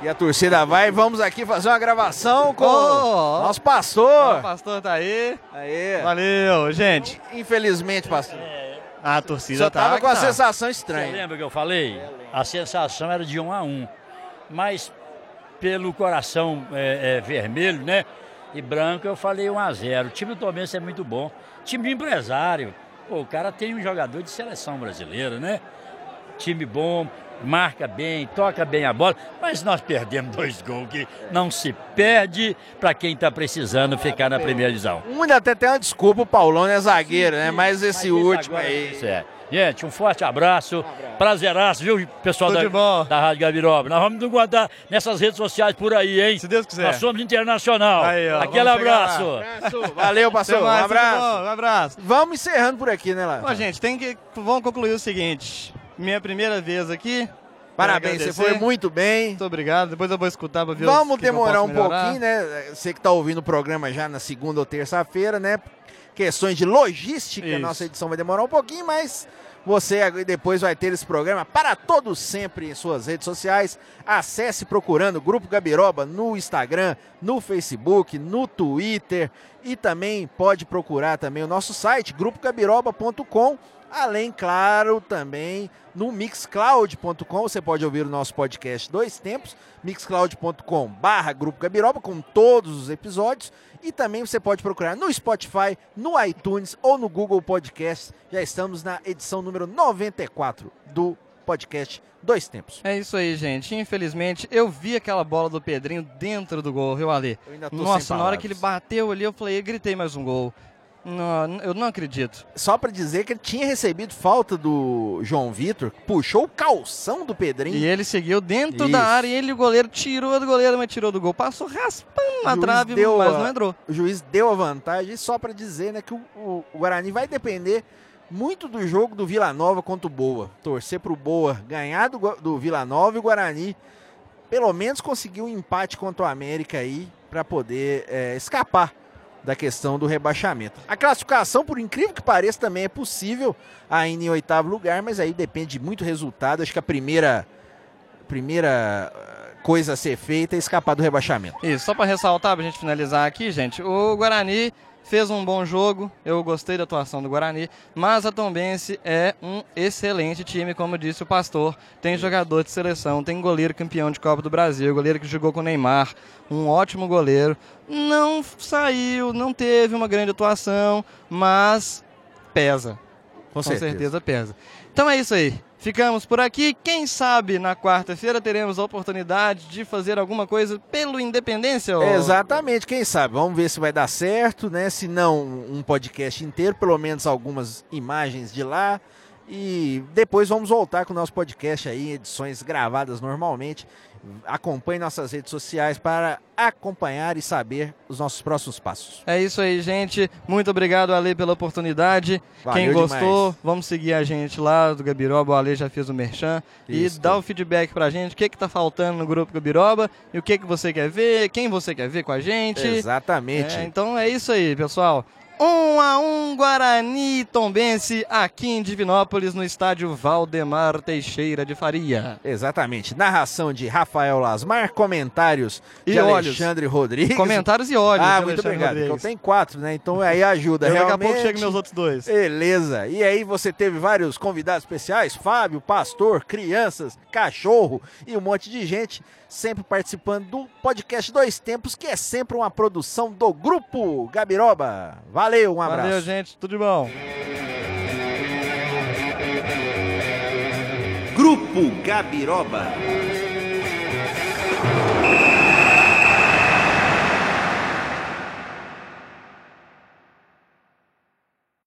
E a torcida vai. Vamos aqui fazer uma gravação com Oh. o nosso O pastor. pastor tá aí. Aí. Valeu, gente. Infelizmente, pastor. A torcida Só tá. tava que com a tá. sensação Você estranha. lembra que eu falei? A sensação era de um a um. Mas pelo coração é, é, vermelho, né? E branco, eu falei 1 a 0 O time do Tomense é muito bom. Time de empresário. Pô, o cara tem um jogador de seleção brasileira, né? Time bom, marca bem, toca bem a bola. Mas nós perdemos dois gols que não se perde para quem está precisando ficar na primeira divisão. Um ainda até tem uma desculpa, o Paulão é zagueiro, né? Mas esse Mas último aí. isso é. Gente, um forte abraço. Prazeraço, viu, pessoal Tudo da, da Rádio Gabiroba. Nós vamos nos guardar nessas redes sociais por aí, hein? Se Deus quiser. Nós somos internacional. Aí, ó, Aquele abraço. Abraço. Valeu, pastor. Um mais, de abraço. Um abraço. Vamos encerrando por aqui, né, lá? Bom, gente, tem que. Vamos concluir o seguinte. Minha primeira vez aqui. Parabéns, você foi muito bem. Muito obrigado. Depois eu vou escutar pra ver os Vamos que que demorar posso um pouquinho, né? Você que tá ouvindo o programa já na segunda ou terça-feira, né? Questões de logística, Isso. nossa edição vai demorar um pouquinho, mas você depois vai ter esse programa para todos sempre em suas redes sociais. Acesse procurando Grupo Gabiroba no Instagram, no Facebook, no Twitter e também pode procurar também o nosso site grupogabiroba.com. Além, claro, também no mixcloud.com você pode ouvir o nosso podcast Dois Tempos, mixcloud.com barra Grupo Gabiroba com todos os episódios e também você pode procurar no Spotify, no iTunes ou no Google Podcast. Já estamos na edição número 94 do podcast Dois Tempos. É isso aí, gente. Infelizmente, eu vi aquela bola do Pedrinho dentro do gol, viu, Ale? Eu ainda tô Nossa, na hora que ele bateu ali, eu falei, eu gritei mais um gol. Não, eu não acredito. Só para dizer que ele tinha recebido falta do João Vitor, puxou o calção do Pedrinho. E ele seguiu dentro Isso. da área e ele, o goleiro, tirou do goleiro, mas tirou do gol. Passou raspando na trave, deu mas a- não entrou. o juiz deu a vantagem, só para dizer né, que o, o- o Guarani vai depender muito do jogo do Vila Nova contra o Boa. Torcer para o Boa ganhar do, do Vila Nova e o Guarani pelo menos conseguir um empate contra o América aí para poder é, escapar da questão do rebaixamento. A classificação, por incrível que pareça, também é possível ainda em oitavo lugar, mas aí depende muito do resultado. Acho que a primeira, primeira eh, coisa a ser feita é escapar do rebaixamento. Isso, só para ressaltar, pra gente finalizar aqui, gente, o Guarani fez um bom jogo, eu gostei da atuação do Guarani, mas a Tombense é um excelente time, como disse o pastor. Tem jogador de seleção, tem goleiro campeão de Copa do Brasil, goleiro que jogou com o Neymar, um ótimo goleiro. Não saiu, não teve uma grande atuação, mas pesa. Com, Com certeza pesa. Então é isso aí. Ficamos por aqui. Quem sabe na quarta-feira teremos a oportunidade de fazer alguma coisa pelo Independência? ô? Exatamente, quem sabe? Vamos ver se vai dar certo, né? Se não um podcast inteiro, pelo menos algumas imagens de lá. E depois vamos voltar com o nosso podcast aí, edições gravadas normalmente. Acompanhe nossas redes sociais para acompanhar e saber os nossos próximos passos. É isso aí, gente. Muito obrigado, Ale, pela oportunidade. Valeu Quem gostou, demais. vamos seguir a gente lá do Gabiroba. O Ale já fez o merchan. Isso. E dá o feedback pra gente. O que que tá faltando no grupo Gabiroba e o que que você quer ver, quem você quer ver com a gente. Exatamente. É, então é isso aí, pessoal. Um a um Guarani Tombense aqui em Divinópolis no estádio Valdemar Teixeira de Faria. Exatamente. Narração de Rafael Lasmar, comentários E de olhos. Alexandre Rodrigues. Comentários e ódios. Ah, muito Alexandre obrigado. Rodrigues. Então tem quatro, né? Então aí ajuda. Eu daqui a realmente. pouco chegam meus outros dois. Beleza. E aí você teve vários convidados especiais, Fábio, pastor, crianças, cachorro e um monte de gente sempre participando do podcast Dois Tempos, que é sempre uma produção do grupo Gabiroba. Valeu, um abraço. Valeu, gente. Tudo de bom. Grupo Gabiroba.